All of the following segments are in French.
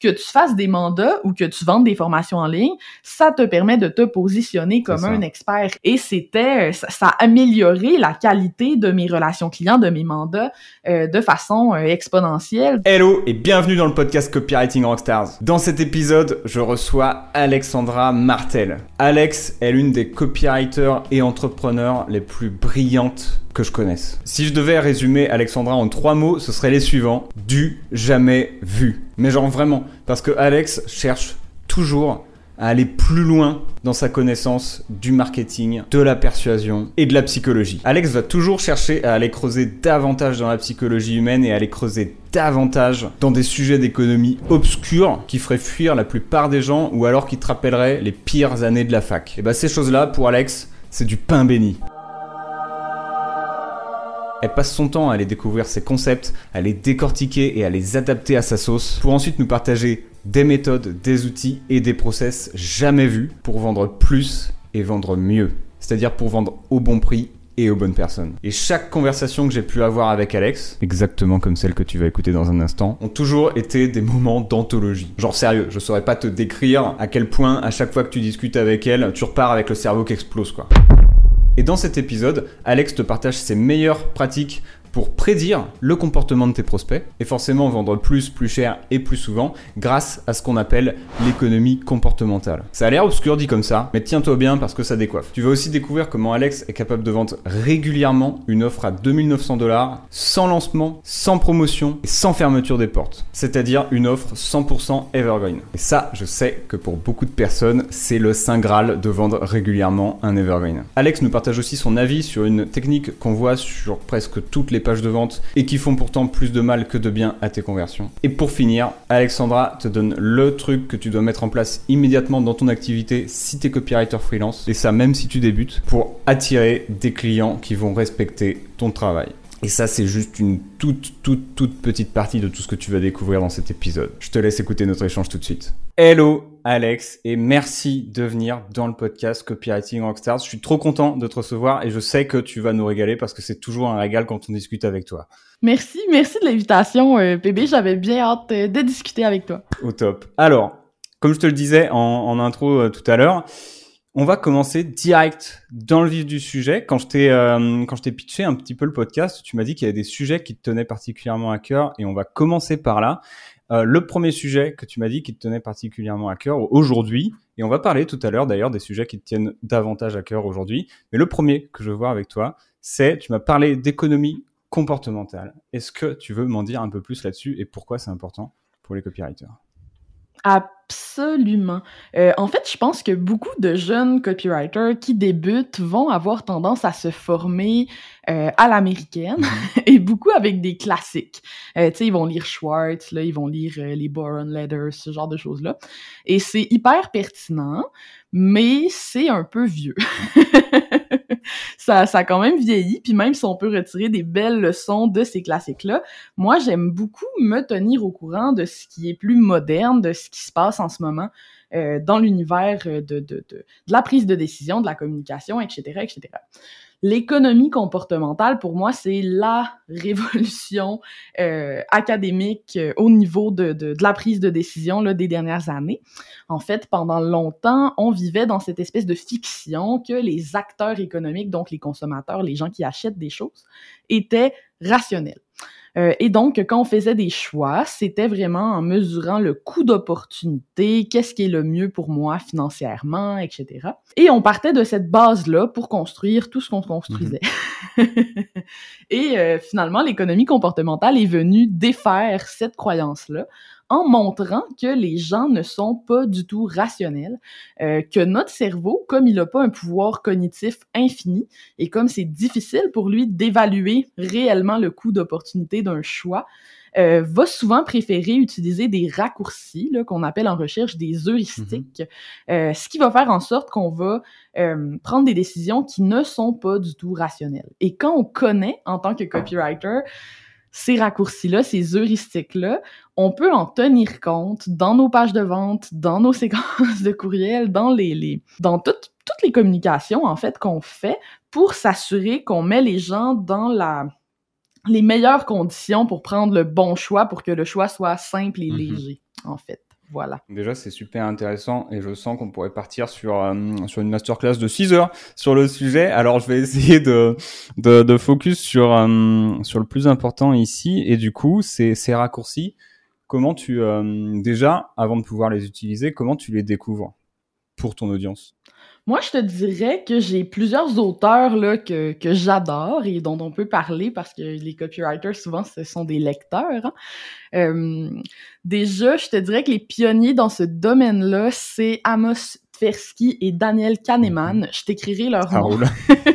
que tu fasses des mandats ou que tu vendes des formations en ligne, ça te permet de te positionner comme un expert. Et c'était, ça, a amélioré la qualité de mes relations clients, de mes mandats, euh, de façon euh, exponentielle. Hello et bienvenue dans le podcast Copywriting Rockstars. Dans cet épisode, je reçois Alexandra Martel. Alex est l'une des copywriters et entrepreneurs les plus brillantes que je connaisse. Si je devais résumer Alexandra en trois mots, ce serait les suivants. Du jamais vu. Mais genre vraiment, parce que Alex cherche toujours à aller plus loin dans sa connaissance du marketing, de la persuasion et de la psychologie. Alex va toujours chercher à aller creuser davantage dans la psychologie humaine et à aller creuser davantage dans des sujets d'économie obscurs qui feraient fuir la plupart des gens ou alors qui te rappelleraient les pires années de la fac. Et bah ces choses-là, pour Alex, c'est du pain béni. Elle passe son temps à aller découvrir ses concepts, à les décortiquer et à les adapter à sa sauce pour ensuite nous partager des méthodes, des outils et des process jamais vus pour vendre plus et vendre mieux. C'est-à-dire pour vendre au bon prix et aux bonnes personnes. Et chaque conversation que j'ai pu avoir avec Alex, exactement comme celle que tu vas écouter dans un instant, ont toujours été des moments d'anthologie. Genre sérieux, je saurais pas te décrire à quel point à chaque fois que tu discutes avec elle, tu repars avec le cerveau qui explose quoi. Et dans cet épisode, Alex te partage ses meilleures pratiques pour prédire le comportement de tes prospects et forcément vendre plus, plus cher et plus souvent grâce à ce qu'on appelle l'économie comportementale. Ça a l'air obscur dit comme ça, mais tiens-toi bien parce que ça décoiffe. Tu vas aussi découvrir comment Alex est capable de vendre régulièrement une offre à 2900 dollars sans lancement, sans promotion et sans fermeture des portes. C'est-à-dire une offre 100% evergreen. Et ça, je sais que pour beaucoup de personnes, c'est le saint graal de vendre régulièrement un evergreen. Alex nous partage aussi son avis sur une technique qu'on voit sur presque toutes les de vente et qui font pourtant plus de mal que de bien à tes conversions. Et pour finir, Alexandra te donne le truc que tu dois mettre en place immédiatement dans ton activité si tu es copywriter freelance, et ça même si tu débutes, pour attirer des clients qui vont respecter ton travail. Et ça, c'est juste une toute, toute, toute petite partie de tout ce que tu vas découvrir dans cet épisode. Je te laisse écouter notre échange tout de suite. Hello Alex et merci de venir dans le podcast Copywriting Rockstars. Je suis trop content de te recevoir et je sais que tu vas nous régaler parce que c'est toujours un régal quand on discute avec toi. Merci, merci de l'invitation, euh, PB. J'avais bien hâte euh, de discuter avec toi. Au top. Alors, comme je te le disais en, intro euh, tout à l'heure, on va commencer direct dans le vif du sujet. Quand je t'ai euh, quand je t'ai pitché un petit peu le podcast, tu m'as dit qu'il y avait des sujets qui te tenaient particulièrement à cœur et on va commencer par là. Euh, le premier sujet que tu m'as dit qui te tenait particulièrement à cœur aujourd'hui, et on va parler tout à l'heure d'ailleurs des sujets qui te tiennent davantage à cœur aujourd'hui. Mais le premier que je veux voir avec toi, c'est tu m'as parlé d'économie comportementale. Est-ce que tu veux m'en dire un peu plus là-dessus et pourquoi c'est important pour les copywriters? Absolument. Euh, en fait, je pense que beaucoup de jeunes copywriters qui débutent vont avoir tendance à se former euh, à l'américaine mm-hmm. et beaucoup avec des classiques. Euh, tu sais, ils vont lire Schwartz, là, ils vont lire les Boron Letters, ce genre de choses-là. Et c'est hyper pertinent, mais c'est un peu vieux. ça, ça quand même vieilli, puis même si on peut retirer des belles leçons de ces classiques-là, moi, j'aime beaucoup me tenir au courant de ce qui est plus moderne, de ce qui se passe en ce moment euh, dans l'univers de, de, de, de la prise de décision, de la communication, etc., etc. L'économie comportementale, pour moi, c'est la révolution euh, académique euh, au niveau de, de, de, la prise de décision là, des dernières années. En fait, pendant longtemps, on vivait dans cette espèce de fiction que les acteurs économiques, donc les consommateurs, les gens qui achètent des choses, étaient rationnels. Euh, et donc, quand on faisait des choix, c'était vraiment en mesurant le coût d'opportunité, qu'est-ce qui est le mieux pour moi financièrement, etc. Et on partait de cette base-là pour construire tout ce qu'on construisait. Mhm. et euh, finalement, l'économie comportementale est venue défaire cette croyance-là en montrant que les gens ne sont pas du tout rationnels, euh, que notre cerveau, comme il n'a pas un pouvoir cognitif infini et comme c'est difficile pour lui d'évaluer réellement le coût d'opportunité d'un choix, euh, va souvent préférer utiliser des raccourcis qu'on appelle en recherche des heuristiques, mm-hmm. euh, ce qui va faire en sorte qu'on va euh, prendre des décisions qui ne sont pas du tout rationnelles. Et quand on connaît en tant que copywriter ces raccourcis-là, ces heuristiques-là, on peut en tenir compte dans nos pages de vente, dans nos séquences de courriel, dans les, les dans toutes toutes les communications en fait qu'on fait pour s'assurer qu'on met les gens dans la les meilleures conditions pour prendre le bon choix pour que le choix soit simple et mm-hmm. léger en fait. Voilà. Déjà, c'est super intéressant et je sens qu'on pourrait partir sur, euh, sur une masterclass de 6 heures sur le sujet. Alors, je vais essayer de, de, focus sur, euh, sur le plus important ici. Et du coup, c'est ces raccourcis, comment tu, euh, déjà, avant de pouvoir les utiliser, comment tu les découvres pour ton audience? Moi, je te dirais que j'ai plusieurs auteurs là, que, que j'adore et dont on peut parler parce que les copywriters, souvent, ce sont des lecteurs. Hein. Euh, déjà, je te dirais que les pionniers dans ce domaine-là, c'est Amos Tversky et Daniel Kahneman. Mm-hmm. Je t'écrirai leur nom.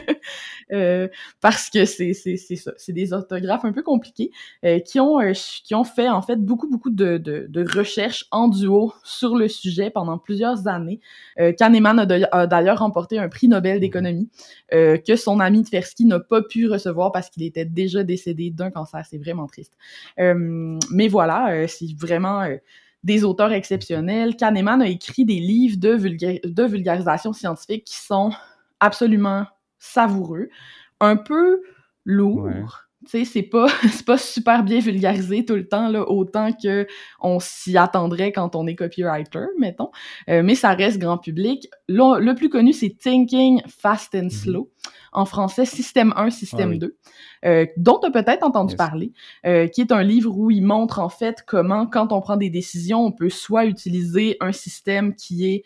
Euh, parce que c'est c'est c'est ça, c'est des orthographes un peu compliqués euh, qui ont euh, qui ont fait en fait beaucoup beaucoup de, de, de recherches en duo sur le sujet pendant plusieurs années. Kahneman a d'ailleurs remporté un prix Nobel d'économie que son ami Tversky n'a pas pu recevoir parce qu'il était déjà décédé d'un cancer. C'est vraiment triste. mais voilà, c'est vraiment des auteurs exceptionnels. Kahneman a écrit des livres de, de vulgarisation scientifique qui sont absolument savoureux, un peu lourd. Tu sais, c'est pas, c'est pas super bien vulgarisé tout le temps, là, autant que on s'y attendrait quand on est copywriter, mettons. Euh, mais ça reste grand public. Le, le plus connu, c'est Thinking Fast and mhm. Slow. En français, Système 1, Système 2, ah euh, dont tu as peut-être entendu parler, euh, qui est un livre où il montre en fait comment, quand on prend des décisions, on peut soit utiliser un système qui est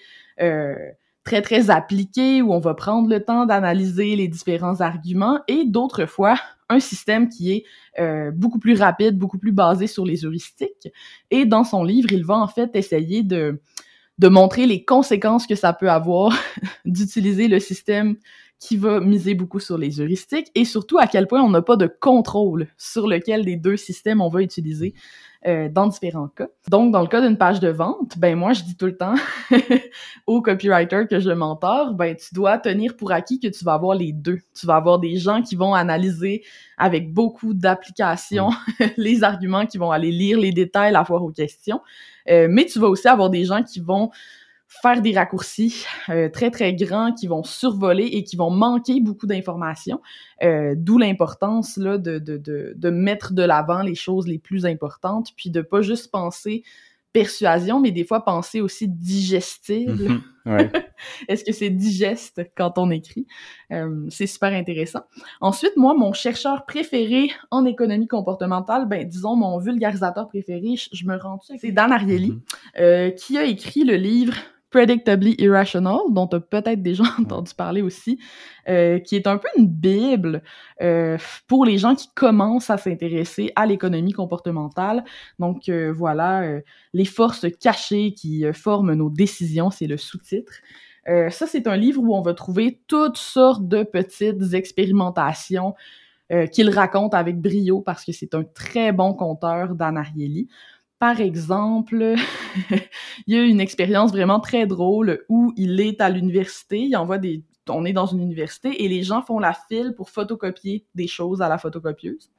très, très appliqué où on va prendre le temps d'analyser les différents arguments et d'autres fois, un système qui est euh, beaucoup plus rapide, beaucoup plus basé sur les heuristiques. Et dans son livre, il va en fait essayer de, de montrer les conséquences que ça peut avoir d'utiliser le système qui va miser beaucoup sur les heuristiques et surtout à quel point on n'a pas de contrôle sur lequel des deux systèmes on va utiliser. Euh, dans différents cas. Donc, dans le cas d'une page de vente, ben moi, je dis tout le temps aux copywriters que je mentor, ben tu dois tenir pour acquis que tu vas avoir les deux. Tu vas avoir des gens qui vont analyser avec beaucoup d'applications mm. les arguments, qui vont aller lire les détails, la voir aux questions. Euh, mais tu vas aussi avoir des gens qui vont faire des raccourcis euh, très très grands qui vont survoler et qui vont manquer beaucoup d'informations. Euh, D'où l'importance là de, de, de, de mettre de l'avant les choses les plus importantes, puis de pas juste penser persuasion, mais des fois penser aussi digestible. Mhm. Est-ce que c'est digeste quand on écrit? Euh, c'est super intéressant. Ensuite, moi, mon chercheur préféré en économie comportementale, ben disons mon vulgarisateur préféré, je, me rends c'est Dan Ariely, mhm. euh, qui a écrit le livre Predictably Irrational, dont tu as peut-être déjà entendu parler aussi, euh, qui est un peu une bible euh, pour les gens qui commencent à s'intéresser à l'économie comportementale. Donc euh, voilà, les forces cachées qui forment nos décisions, c'est le sous-titre. ça, c'est un livre où on va trouver toutes sortes de petites expérimentations qu'il raconte avec brio parce que c'est un très bon conteur d'Anarielli. Par exemple, il y a une expérience vraiment très drôle où il est à l'université, il envoie des on est dans une université et les gens font la file pour photocopier des choses à la photocopieuse.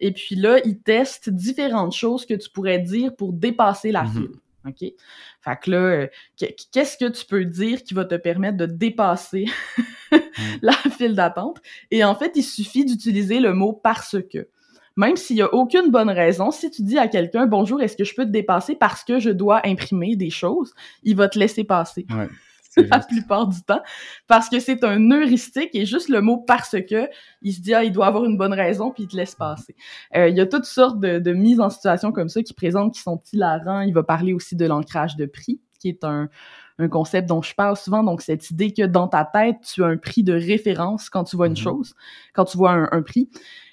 Et puis là, ils testent différentes choses que tu pourrais dire pour dépasser la mm-hmm. file. OK? Fait que là, euh, qu'est-ce que tu peux dire qui va te permettre de dépasser mm. la file d'attente? Et en fait, il suffit d'utiliser le mot parce que même s'il y a aucune bonne raison, si tu dis à quelqu'un bonjour, est-ce que je peux te dépasser parce que je dois imprimer des choses, il va te laisser passer. Ouais, la plupart du temps, parce que c'est un heuristique et juste le mot parce que, il se dit ah il doit avoir une bonne raison puis il te laisse passer. Euh, il y a toutes sortes de, de mises en situation comme ça qui présentent qui sont hilarants. Il va parler aussi de l'ancrage de prix, qui est un un concept dont je parle souvent, donc cette idée que dans ta tête, tu as un prix de référence quand tu vois une mm-hmm. chose, quand tu vois un, un prix,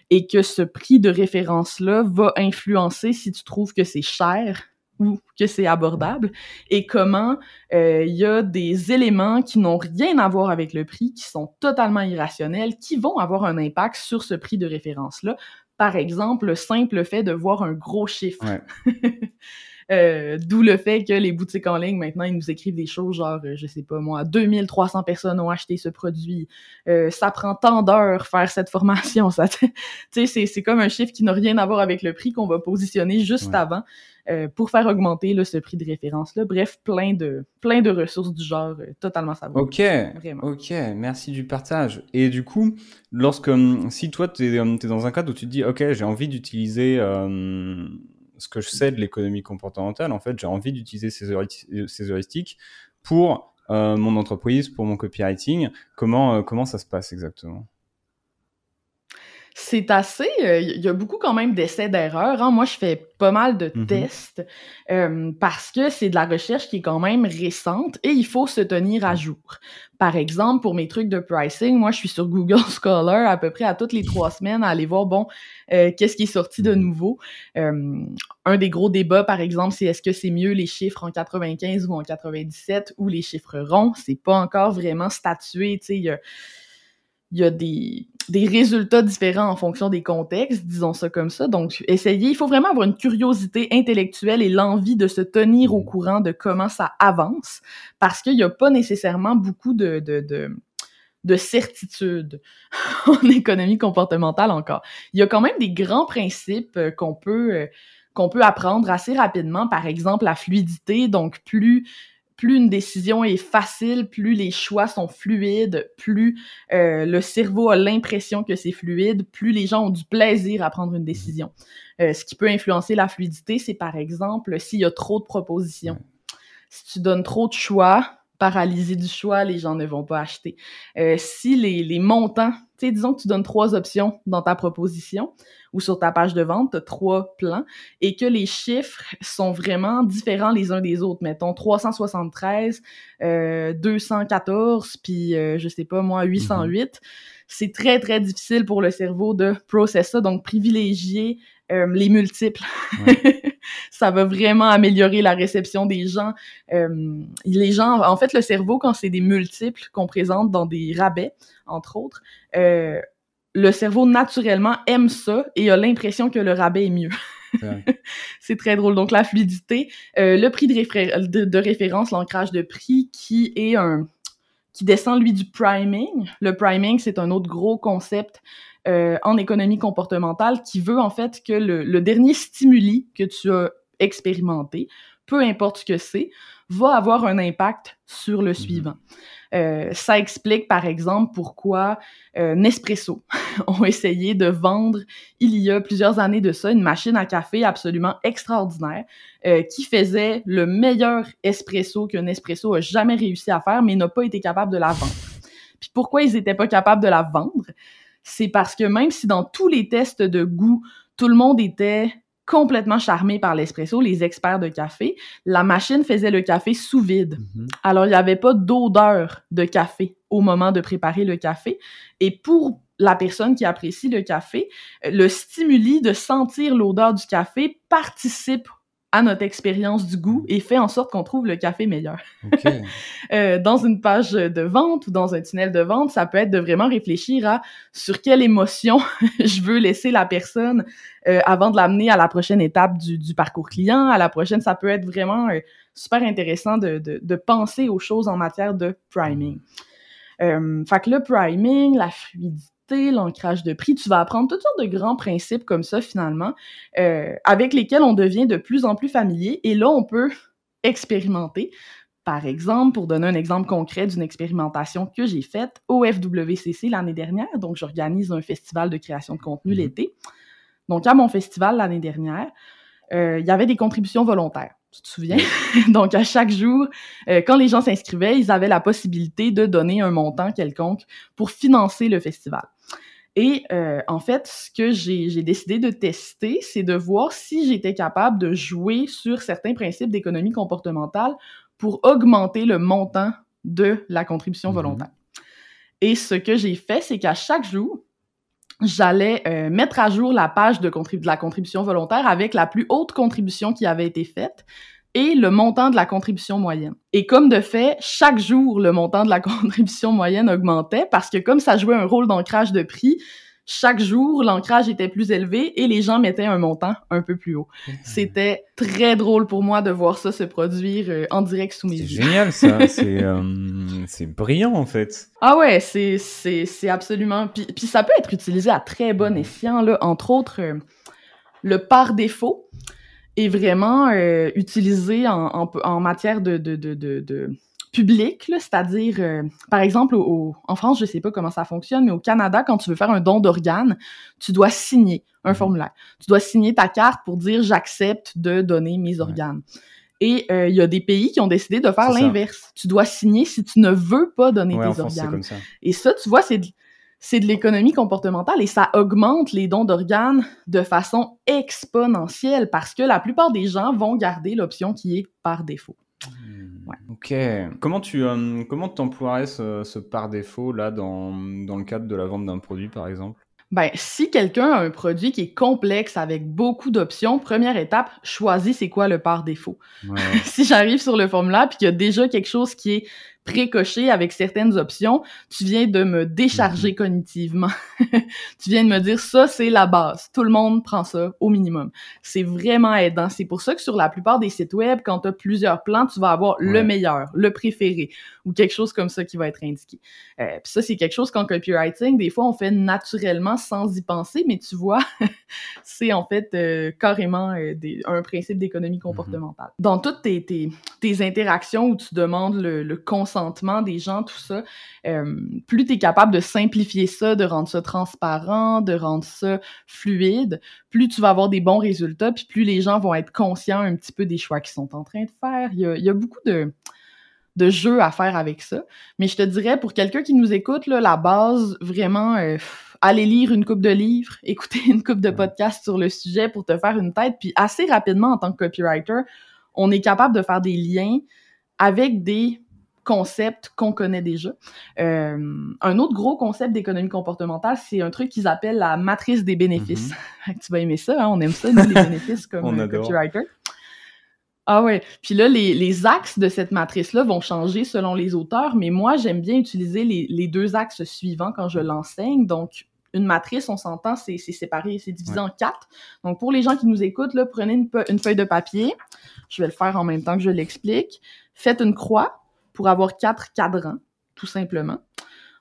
et que ce prix de référence-là va influencer si tu trouves que c'est cher ou que c'est abordable et comment euh, il y a des éléments qui n'ont rien à voir avec le prix, qui sont totalement irrationnels, qui vont avoir un impact sur ce prix de référence-là. Par exemple, le simple fait de voir un gros chiffre. Euh, d'où le fait que les boutiques en ligne, maintenant, ils nous écrivent des choses genre, euh, je sais pas moi, 2300 personnes ont acheté ce produit, euh, ça prend tant d'heures faire cette formation. Ça, c'est, c'est comme un chiffre qui n'a rien à voir avec le prix qu'on va positionner juste avant pour faire augmenter là, ce prix de référence-là. Bref, plein de, plein de ressources du genre totalement savoureuses. Ok, Vraiment. ok, merci du partage. Et du coup, lorsque, si toi, tu es, es, dans un cadre où tu te dis, ok, j'ai envie d'utiliser ce que je sais de l'économie comportementale, en fait, j'ai envie d'utiliser ces, ces heuristiques pour mon entreprise, pour mon copywriting. Comment, comment ça se passe exactement? C'est assez. Il euh, y a beaucoup quand même d'essais d'erreurs. Hein. Moi, je fais pas mal de mm-hmm. tests euh, parce que c'est de la recherche qui est quand même récente et il faut se tenir à jour. Par exemple, pour mes trucs de pricing, moi, je suis sur Google Scholar à peu près à toutes les trois semaines à aller voir, bon, euh, qu'est-ce qui est sorti de mm-hmm. nouveau. un des gros débats, par exemple, c'est est-ce que c'est mieux les chiffres en 95 ou en 97 ou les chiffres ronds? C'est pas encore vraiment statué. Tu sais, il y a des, des résultats différents en fonction des contextes, disons ça comme ça. Donc, essayez. Il faut vraiment avoir une curiosité intellectuelle et l'envie de se tenir au courant de comment ça avance, parce qu'il n'y a pas nécessairement beaucoup de, de, de de certitude en économie comportementale encore. Il y a quand même des grands principes euh, qu'on peut euh, qu'on peut apprendre assez rapidement, par exemple la fluidité, donc plus plus une décision est facile, plus les choix sont fluides, plus euh, le cerveau a l'impression que c'est fluide, plus les gens ont du plaisir à prendre une décision. Euh, ce qui peut influencer la fluidité, c'est par exemple s'il y a trop de propositions. Si tu donnes trop de choix, paralysé du choix, les gens ne vont pas acheter. Euh, si les, les montants, tu sais, disons que tu donnes trois options dans ta proposition, ou sur ta page de vente, trois plans et que les chiffres sont vraiment différents les uns des autres. Mettons 373, euh, 214, puis euh, je sais pas moi, 808. Mm-hmm. C'est très, très difficile pour le cerveau de processer ça, donc privilégier euh, les multiples. ça va vraiment améliorer la réception des gens. Euh, les gens, en fait, le cerveau, quand c'est des multiples qu'on présente dans des rabais, entre autres, euh, le cerveau naturellement aime ça et a l'impression que le rabais est mieux. c'est très drôle. Donc la fluidité, euh, le prix de, de, référence, l'ancrage de prix, qui est un qui descend lui du priming. Le priming, c'est un autre gros concept euh, en économie comportementale qui veut en fait que le, le dernier stimuli que tu as expérimenté, peu importe ce que c'est, va avoir un impact sur le mm-hmm. suivant. Euh, ça explique, par exemple, pourquoi euh, Nespresso ont essayé de vendre, il y a plusieurs années de ça, une machine à café absolument extraordinaire euh, qui faisait le meilleur espresso que Nespresso a jamais réussi à faire, mais n'a pas été capable de la vendre. Puis pourquoi ils n'étaient pas capables de la vendre? C'est parce que même si dans tous les tests de goût, tout le monde était complètement charmés par l'espresso, les experts de café. La machine faisait le café sous vide. Mhm. Alors, il n'y avait pas d'odeur de café au moment de préparer le café. Et pour la personne qui apprécie le café, le stimuli de sentir l'odeur du café participe à notre expérience du goût et fait en sorte qu'on trouve le café meilleur. euh, dans une page de vente ou dans un tunnel de vente, ça peut être de vraiment réfléchir à sur quelle émotion je veux laisser la personne euh, avant de l'amener à la prochaine étape du, du, parcours client. À la prochaine, ça peut être vraiment euh, super intéressant de, de, de, penser aux choses en matière de priming. Euh, fait que le priming, la fluidité, l'ancrage de prix. Tu vas apprendre toutes sortes de grands principes comme ça, finalement, euh, avec lesquels on devient de plus en plus familier. Et là, on peut expérimenter. Par exemple, pour donner un exemple concret d'une expérimentation que j'ai faite au FWCC l'année dernière, donc j'organise un festival de création de contenu mm-hmm. l'été. Donc à mon festival l'année dernière, euh, il y avait des contributions volontaires. Tu te souviens? Donc, à chaque jour, euh, quand les gens s'inscrivaient, ils avaient la possibilité de donner un montant quelconque pour financer le festival. Et euh, en fait, ce que j'ai décidé de tester, c'est de voir si j'étais capable de jouer sur certains principes d'économie comportementale pour augmenter le montant de la contribution mhm. volontaire. Et ce que j'ai fait, c'est qu'à chaque jour, j'allais euh, mettre à jour la page de, de la contribution volontaire avec la plus haute contribution qui avait été faite et le montant de la contribution moyenne. Et comme de fait, chaque jour, le montant de la contribution moyenne augmentait parce que comme ça jouait un rôle d'ancrage de prix, chaque jour, l'ancrage était plus élevé et les gens mettaient un montant un peu plus haut. Mmh. C'était très drôle pour moi de voir ça se produire euh, en direct sous mes yeux. C'est génial ça, euh, c'est brillant en fait. Ah ouais, c'est c'est absolument puis, puis ça peut être utilisé à très bon mmh. escient là, entre autres euh, le par défaut est vraiment utilisé en, en, en matière de, de, de, de public, c'est-à-dire, euh, par exemple, au, en France, je sais pas comment ça fonctionne, mais au Canada, quand tu veux faire un don d'organes, tu dois signer un mhm. formulaire. Tu dois signer ta carte pour dire j'accepte de donner mes organes. Et euh, il y a des pays qui ont décidé de faire l'inverse. Tu dois signer si tu ne veux pas donner tes organes. Et ça, tu vois, c'est c'est de l'économie comportementale et ça augmente les dons d'organes de façon exponentielle parce que la plupart des gens vont garder l'option qui est par défaut. Hmm, ok. Comment tu euh, comment t'emploierais ce, ce, par défaut là dans, dans le cadre de la vente d'un produit par exemple? Ben, si quelqu'un a un produit qui est complexe avec beaucoup d'options, première étape, choisis c'est quoi le par défaut. si j'arrive sur le formulaire puis qu'il y a déjà quelque chose qui est précoché avec certaines options, tu viens de me décharger mhm. cognitivement. tu viens de me dire ça, c'est la base. Tout le monde prend ça au minimum. C'est vraiment aidant. C'est pour ça que sur la plupart des sites web, quand tu as plusieurs plans, tu vas avoir le meilleur, le préféré ou quelque chose comme ça qui va être indiqué. Euh, Puis ça, c'est quelque chose qu'en copywriting, des fois, on fait naturellement sans y penser, mais tu vois, c'est en fait euh, carrément euh, des, un principe d'économie mhm. comportementale. Dans toutes tes, tes, tes, interactions où tu demandes le, le des gens, tout ça, euh, plus tu es capable de simplifier ça, de rendre ça transparent, de rendre ça fluide, plus tu vas avoir des bons résultats, puis plus les gens vont être conscients un petit peu des choix qu'ils sont en train de faire. Il y a, beaucoup de, de jeux à faire avec ça. Mais je te dirais, pour quelqu'un qui nous écoute, là, la base, vraiment, euh, aller lire une coupe de livres, écouter une coupe de podcasts sur le sujet pour te faire une tête. Puis assez rapidement, en tant que copywriter, on est capable de faire des liens avec des concept qu'on connaît déjà. Euh, un autre gros concept d'économie comportementale, c'est un truc qu'ils appellent la matrice des bénéfices. Mm-hmm. tu vas aimer ça, hein? on aime ça, nous, les bénéfices comme euh, copywriter. Ah ouais. Puis là, les, les axes de cette matrice-là vont changer selon les auteurs, mais moi, j'aime bien utiliser les, les deux axes suivants quand je l'enseigne. Donc, une matrice, on s'entend, c'est séparé, c'est divisé en quatre. Donc, pour les gens qui nous écoutent, là, prenez une, une, feuille de papier. Je vais le faire en même temps que je l'explique. Faites une croix pour avoir quatre cadrans, tout simplement.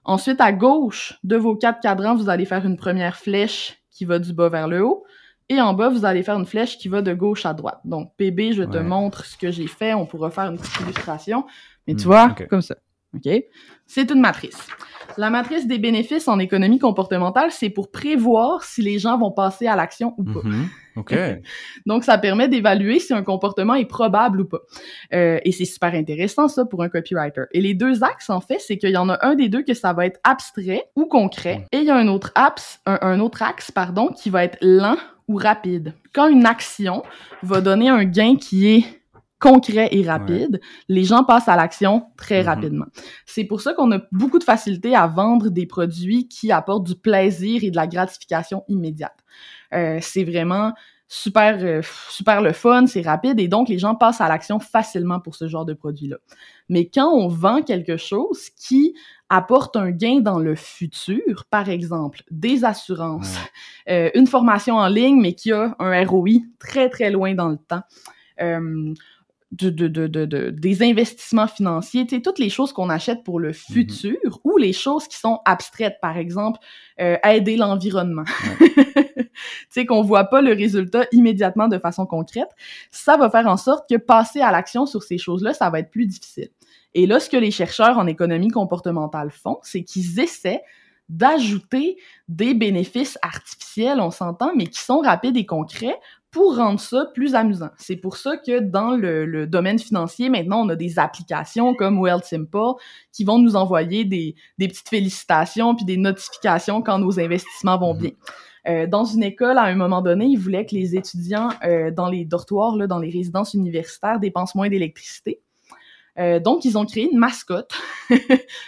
Ensuite, à gauche de vos quatre cadrans, vous allez faire une première flèche qui va du bas vers le haut. Et en bas, vous allez faire une flèche qui va de gauche à droite. Donc, PB, je te montre ce que j'ai fait. On pourra faire une petite illustration. Mais tu hmm, vois, comme ça. OK? C'est une matrice. La matrice des bénéfices en économie comportementale, c'est pour prévoir si les gens vont passer à l'action ou pas. OK. Donc, ça permet d'évaluer si un comportement est probable ou pas. Euh, et c'est super intéressant, ça, pour un copywriter. Et les deux axes, en fait, c'est qu'il y en a un des deux que ça va être abstrait ou concret. Et il y a un autre axe, un autre axe, pardon, qui va être lent ou rapide. Quand une action va donner un gain qui est concret et rapide, les gens passent à l'action très mm-hmm. rapidement. C'est pour ça qu'on a beaucoup de facilité à vendre des produits qui apportent du plaisir et de la gratification immédiate. Euh, c'est vraiment super euh, super le fun, c'est rapide et donc les gens passent à l'action facilement pour ce genre de produit-là. Mais quand on vend quelque chose qui apporte un gain dans le futur, par exemple des assurances, euh, une formation en ligne mais qui a un ROI très très loin dans le temps, euh, de, de, de, de, des investissements financiers, tu sais, toutes les choses qu'on achète pour le mm-hmm. futur ou les choses qui sont abstraites, par exemple, euh, aider l'environnement. tu sais, qu'on voit pas le résultat immédiatement de façon concrète, ça va faire en sorte que passer à l'action sur ces choses-là, ça va être plus difficile. Et là, ce que les chercheurs en économie comportementale font, c'est qu'ils essaient d'ajouter des bénéfices artificiels, on s'entend, mais qui sont rapides et concrets pour rendre ça plus amusant. C'est pour ça que dans le, domaine financier, maintenant, on a des applications comme Simple qui vont nous envoyer des, des petites félicitations puis des notifications quand nos investissements vont mhm. bien. Euh, dans une école, à un moment donné, ils voulaient que les étudiants euh, dans les dortoirs, là, dans les résidences universitaires, dépensent moins d'électricité. Euh, donc, ils ont créé une mascotte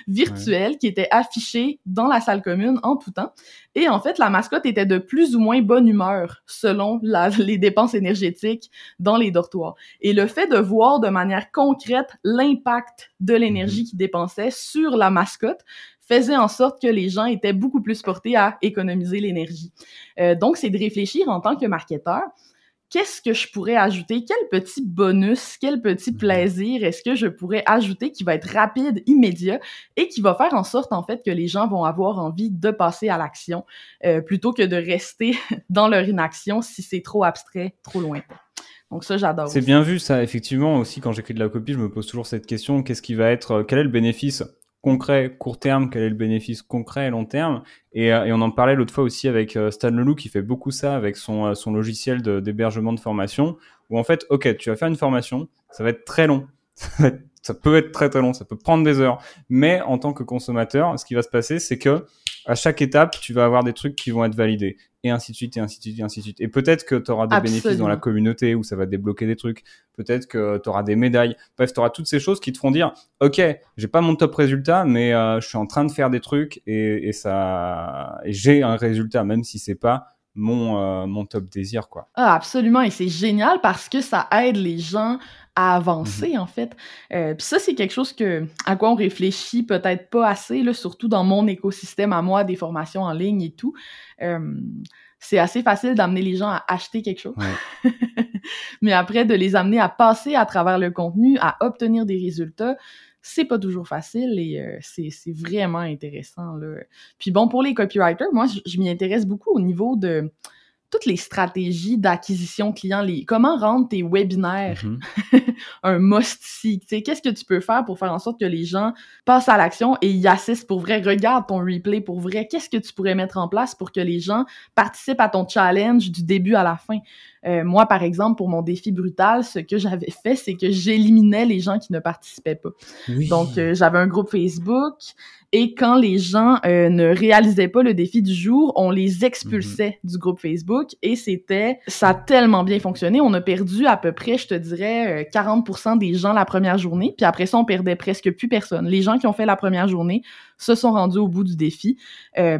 virtuelle qui était affichée dans la salle commune en tout temps. Et en fait, la mascotte était de plus ou moins bonne humeur selon la, les dépenses énergétiques dans les dortoirs. Et le fait de voir de manière concrète l'impact de l'énergie mhm. qu'ils dépensaient sur la mascotte faisait en sorte que les gens étaient beaucoup plus portés à économiser l'énergie. Euh, donc, c'est de réfléchir en tant que marketeur qu'est-ce que je pourrais ajouter? Quel petit bonus, quel petit mhm. plaisir est-ce que je pourrais ajouter qui va être rapide, immédiat et qui va faire en sorte, en fait, que les gens vont avoir envie de passer à l'action euh, plutôt que de rester dans leur inaction si c'est trop abstrait, trop lointain? Donc ça, j'adore. C'est bien vu ça, effectivement. Aussi, quand j'écris de la copie, je me pose toujours cette question qu'est-ce qui va être, quel est le bénéfice concret court terme, quel est le bénéfice concret long terme et, et, on en parlait l'autre fois aussi avec Stan Leloup qui fait beaucoup ça avec son, son logiciel d'hébergement de, formation où en fait, ok, tu vas faire une formation, ça va être très long, ça peut être très très long, ça peut prendre des heures. Mais en tant que consommateur, ce qui va se passer, c'est que à chaque étape, tu vas avoir des trucs qui vont être validés. Et ainsi de suite, et ainsi de suite, et ainsi de suite. Et peut-être que tu auras des bénéfices dans la communauté où ça va débloquer des trucs. Peut-être que tu auras des médailles. Bref, tu auras toutes ces choses qui te font dire, OK, j'ai pas mon top résultat, mais euh, je suis en train de faire des trucs et, et ça, et j'ai un résultat, même si c'est pas mon, euh, mon top désir, quoi. Ah, absolument. Et c'est génial parce que ça aide les gens à avancer, mhm. en fait. Euh, Puis ça, c'est quelque chose que, à quoi on réfléchit peut-être pas assez, là, surtout dans mon écosystème à moi, des formations en ligne et tout. Euh, c'est assez facile d'amener les gens à acheter quelque chose. Mais après, de les amener à passer à travers le contenu, à obtenir des résultats, c'est pas toujours facile et euh, c'est vraiment intéressant. Là. Puis bon, pour les copywriters, moi, je m'y intéresse beaucoup au niveau de toutes les stratégies d'acquisition client, les, comment rendre tes webinaires mm-hmm. un must-see. Qu'est-ce que tu peux faire pour faire en sorte que les gens passent à l'action et y assistent pour vrai, regardent ton replay pour vrai. Qu'est-ce que tu pourrais mettre en place pour que les gens participent à ton challenge du début à la fin? Euh, moi, par exemple, pour mon défi brutal, ce que j'avais fait, c'est que j'éliminais les gens qui ne participaient pas. Donc, euh, j'avais un groupe Facebook et quand les gens euh, ne réalisaient pas le défi du jour, on les expulsait mhm. du groupe Facebook et c'était, ça a tellement bien fonctionné. On a perdu à peu près, je te dirais, 40% des gens la première journée. Puis après ça, on perdait presque plus personne. Les gens qui ont fait la première journée se sont rendus au bout du défi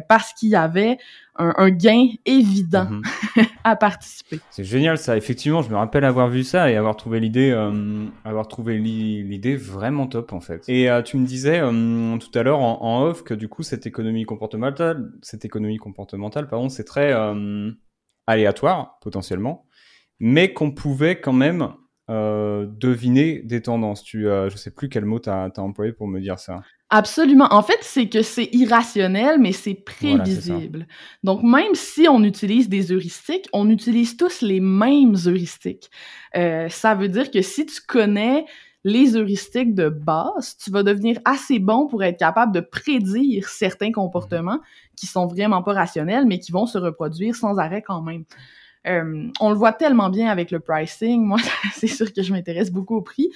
parce qu'il y avait un, gain évident mhm. à participer. C'est génial ça. Effectivement, je me rappelle avoir vu ça et avoir trouvé l'idée, euh, avoir trouvé l'idée vraiment top en fait. Et euh, tu me disais euh, tout à l'heure en, off que du coup cette économie comportementale, cette économie comportementale, pardon, c'est très aléatoire potentiellement, mais qu'on pouvait quand même deviner des tendances. Tu, je sais plus quel mot tu as, as employé pour me dire ça. Absolument. En fait, c'est que c'est irrationnel, mais c'est prévisible. Donc, même si on utilise des heuristiques, on utilise tous les mêmes heuristiques. Euh, ça veut dire que si tu connais les heuristiques de base, tu vas devenir assez bon pour être capable de prédire certains comportements qui sont vraiment pas rationnels, mais qui vont se reproduire sans arrêt quand même. Euh, on le voit tellement bien avec le pricing. Moi, c'est sûr que je m'intéresse beaucoup au prix.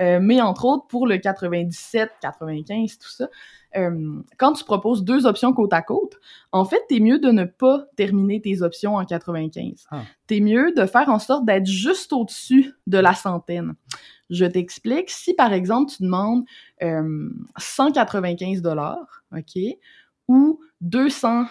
Euh, mais entre autres, pour le 97, 95, tout ça, euh, quand tu proposes deux options côte à côte, en fait, t'es mieux de ne pas terminer tes options en 95. Ah. T'es mieux de faire en sorte d'être juste au-dessus de la centaine. Je t'explique. Si, par exemple, tu demandes 195 dollars, OK, ou 200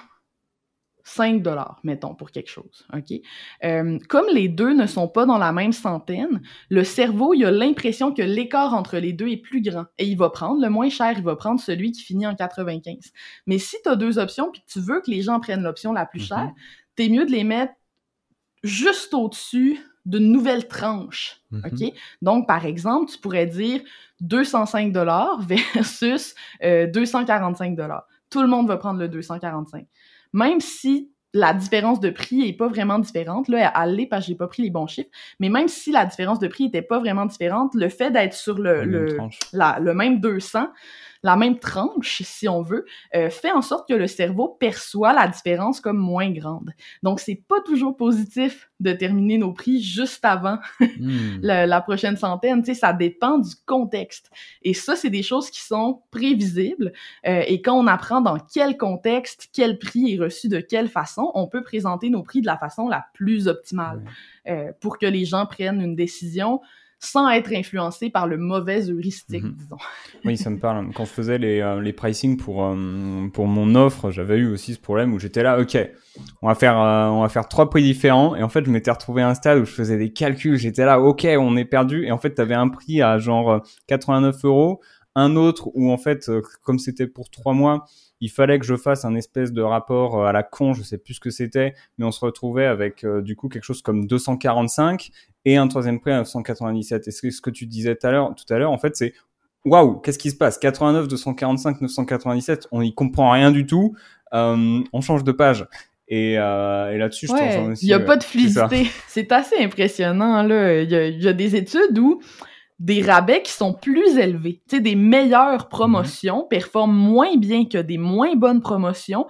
5 dollars, mettons, pour quelque chose. OK? Euh, comme les deux ne sont pas dans la même centaine, le cerveau, il a l'impression que l'écart entre les deux est plus grand et il va prendre le moins cher, il va prendre celui qui finit en 95. Mais si tu as deux options puis que tu veux que les gens prennent l'option la plus chère, mm-hmm. t'es mieux de les mettre juste au-dessus d'une nouvelle tranche. OK? Donc, par exemple, tu pourrais dire 205 dollars versus 245 euh, dollars. Tout le monde va prendre le 245 même si la différence de prix est pas vraiment différente, là, elle l'est parce que j'ai pas pris les bons chiffres, mais même si la différence de prix était pas vraiment différente, le fait d'être sur le, le, le même 200, la même tranche, si on veut, euh, fait en sorte que le cerveau perçoit la différence comme moins grande. Donc, c'est pas toujours positif de terminer nos prix juste avant hmm. la, prochaine centaine. Tu sais, ça dépend du contexte. Et ça, c'est des choses qui sont prévisibles. Euh, et quand on apprend dans quel contexte, quel prix est reçu de quelle façon, on peut présenter nos prix de la façon la plus optimale euh, pour que les gens prennent une décision sans être influencé par le mauvais heuristique, mhm. disons. oui, ça me parle. Quand je faisais les, euh, les pricing pour, euh, pour mon offre, j'avais eu aussi ce problème où j'étais là, ok, on va faire euh, on va faire trois prix différents et en fait je m'étais retrouvé à un stade où je faisais des calculs, j'étais là, ok, on est perdu et en fait tu avais un prix à genre 89 euros, un autre où en fait comme c'était pour trois mois il fallait que je fasse un espèce de rapport à la con, je sais plus ce que c'était, mais on se retrouvait avec du coup quelque chose comme 245 et un troisième prix à 997. Et ce que tu disais tout à l'heure, tout à l'heure, en fait, c'est waouh, qu'est-ce qui se passe? 89, 245, 997, on y comprend rien du tout. Euh, on change de page. Et, euh, et là-dessus, je ouais. Il n'y a pas de fluidité. C'est assez impressionnant. Il y, y a des études où des rabais qui sont plus élevés. Tu sais, des meilleures promotions mhm. performent moins bien que des moins bonnes promotions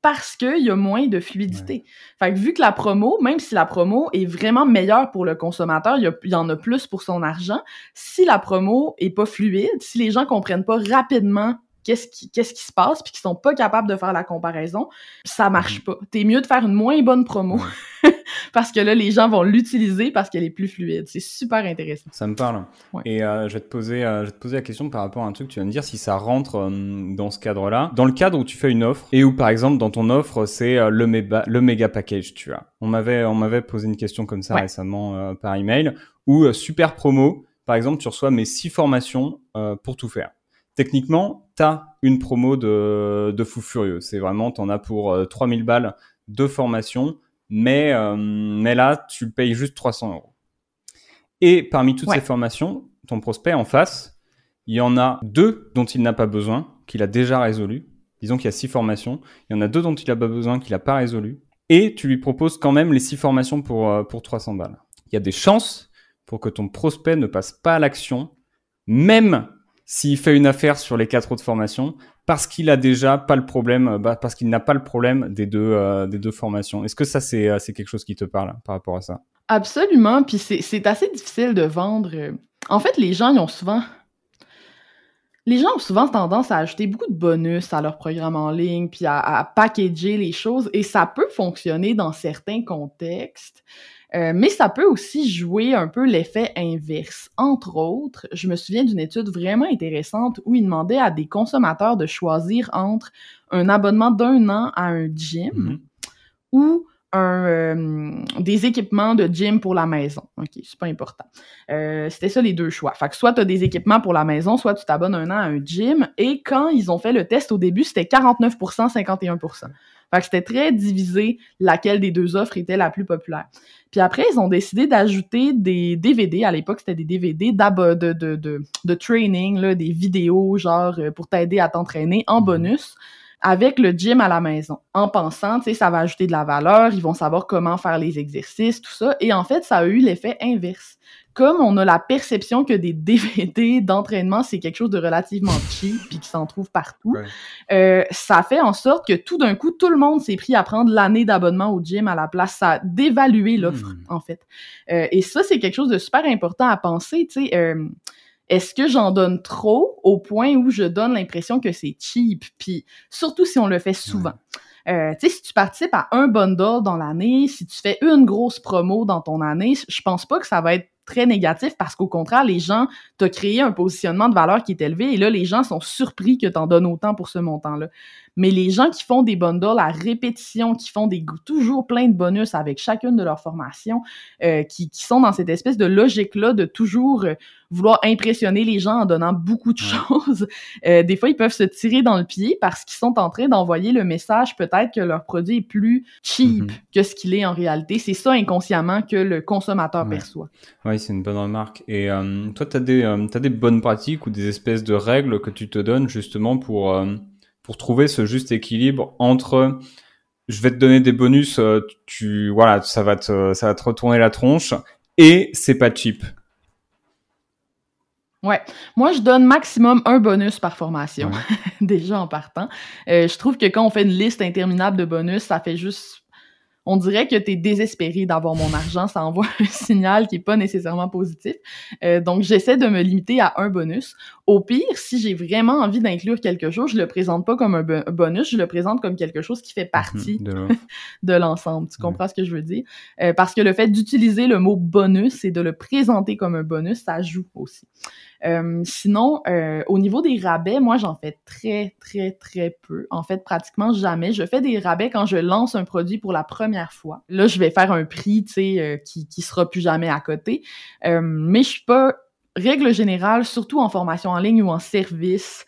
parce qu'il y a moins de fluidité. Fait que vu que la promo, même si la promo est vraiment meilleure pour le consommateur, il y, y, en a plus pour son argent, si la promo est pas fluide, si les gens comprennent pas rapidement qu'est-ce qui, qu'est-ce qui se passe, puis qu'ils sont pas capables de faire la comparaison, ça marche mhm. pas. T'es mieux de faire une moins bonne promo, parce que là, les gens vont l'utiliser parce qu'elle est plus fluide. C'est super intéressant. Ça me parle. Et euh, je, vais te poser, euh, je vais te poser la question par rapport à un truc que tu viens de dire, si ça rentre euh, dans ce cadre-là. Dans le cadre où tu fais une offre, et où par exemple, dans ton offre, c'est le, méga, le méga package, tu vois. On m'avait, on m'avait posé une question comme ça récemment par email, où super promo, par exemple, tu reçois mes six formations pour tout faire techniquement, une promo de, de fou furieux. C'est vraiment, tu en as pour 3000 euh, balles de formation, mais, euh, mais là, tu payes juste 300 euros. Et parmi toutes ces formations, ton prospect en face, il y en a deux dont il n'a pas besoin, qu'il a déjà résolu. Disons qu'il y a six formations. Il y en a deux dont il n'a pas besoin, qu'il n'a pas résolu. Et tu lui proposes quand même les six formations pour, euh, pour 300 balles. Il y a des chances pour que ton prospect ne passe pas à l'action, même s'il fait une affaire sur les quatre autres formations, parce qu'il a déjà pas le problème, euh, bah, parce qu'il n'a pas le problème des deux, euh, des deux formations. Est-ce que ça, c'est, euh, c'est quelque chose qui te parle par rapport à ça? Absolument. Puis c'est, assez difficile de vendre. En fait, les gens, ont souvent. Les gens ont souvent tendance à ajouter beaucoup de bonus à leur programme en ligne, puis à packager les choses, et ça peut fonctionner dans certains contextes. Euh, mais ça peut aussi jouer un peu l'effet inverse. Entre autres, je me souviens d'une étude vraiment intéressante où il demandait à des consommateurs de choisir entre un abonnement d'un an à un gym mm-hmm. ou un, euh, des équipements de gym pour la maison. OK, c'est pas important. Euh, C'était ça les deux choix. Fait que soit tu as des équipements pour la maison, soit tu t'abonnes un an à un gym. Et quand ils ont fait le test au début, c'était 49% 51 Fait que c'était très divisé laquelle des deux offres était la plus populaire. Puis après, ils ont décidé d'ajouter des DVD. À l'époque, c'était des DVD de, de, de, de, training, là, des vidéos, genre, euh, pour t'aider à t'entraîner en mhm. bonus avec le gym à la maison, en pensant, tu sais, ça va ajouter de la valeur, ils vont savoir comment faire les exercices, tout ça. Et en fait, ça a eu l'effet inverse. Comme on a la perception que des DVD d'entraînement, c'est quelque chose de relativement cheap puis qui s'en trouve partout, euh, ça fait en sorte que tout d'un coup, tout le monde s'est pris à prendre l'année d'abonnement au gym à la place. Ça a dévalué l'offre, hmm. en fait. Euh, et ça, c'est quelque chose de super important à penser, tu sais. Euh, est-ce que j'en donne trop au point où je donne l'impression que c'est cheap? Puis surtout si on le fait souvent. Euh, tu sais, si tu participes à un bundle dans l'année, si tu fais une grosse promo dans ton année, je pense pas que ça va être très négatif parce qu'au contraire, les gens, t'ont créé un positionnement de valeur qui est élevé et là, les gens sont surpris que tu en donnes autant pour ce montant-là. Mais les gens qui font des bundles à répétition, qui font des toujours plein de bonus avec chacune de leurs formations, euh, qui, qui, sont dans cette espèce de logique-là de toujours euh, vouloir impressionner les gens en donnant beaucoup de choses, euh, des fois, ils peuvent se tirer dans le pied parce qu'ils sont en train d'envoyer le message peut-être que leur produit est plus cheap mm-hmm. que ce qu'il est en réalité. C'est ça inconsciemment que le consommateur perçoit. Oui, c'est une bonne remarque. Et toi, tu as, des, as des bonnes pratiques ou des espèces de règles que tu te donnes justement pour pour trouver ce juste équilibre entre je vais te donner des bonus, euh, tu voilà, ça va te ça va te retourner la tronche et c'est pas cheap. Ouais, moi je donne maximum un bonus par formation, déjà en partant. Euh, je trouve que quand on fait une liste interminable de bonus, ça fait juste on dirait que tu es désespéré d'avoir mon argent, ça envoie un signal qui est pas nécessairement positif. Euh, donc, j'essaie de me limiter à un bonus. Au pire, si j'ai vraiment envie d'inclure quelque chose, je le présente pas comme un bonus, je le présente comme quelque chose qui fait mhm, partie de l'ensemble. Tu comprends ce que je veux dire? Euh, parce que le fait d'utiliser le mot bonus et de le présenter comme un bonus, ça joue aussi. Euh, sinon, euh, au niveau des rabais, moi, j'en fais très, très, très peu. En fait, pratiquement jamais. Je fais des rabais quand je lance un produit pour la première fois. Là, je vais faire un prix, tu sais, euh, qui, qui sera plus jamais à côté. mais je suis pas, règle générale, surtout en formation en ligne ou en service,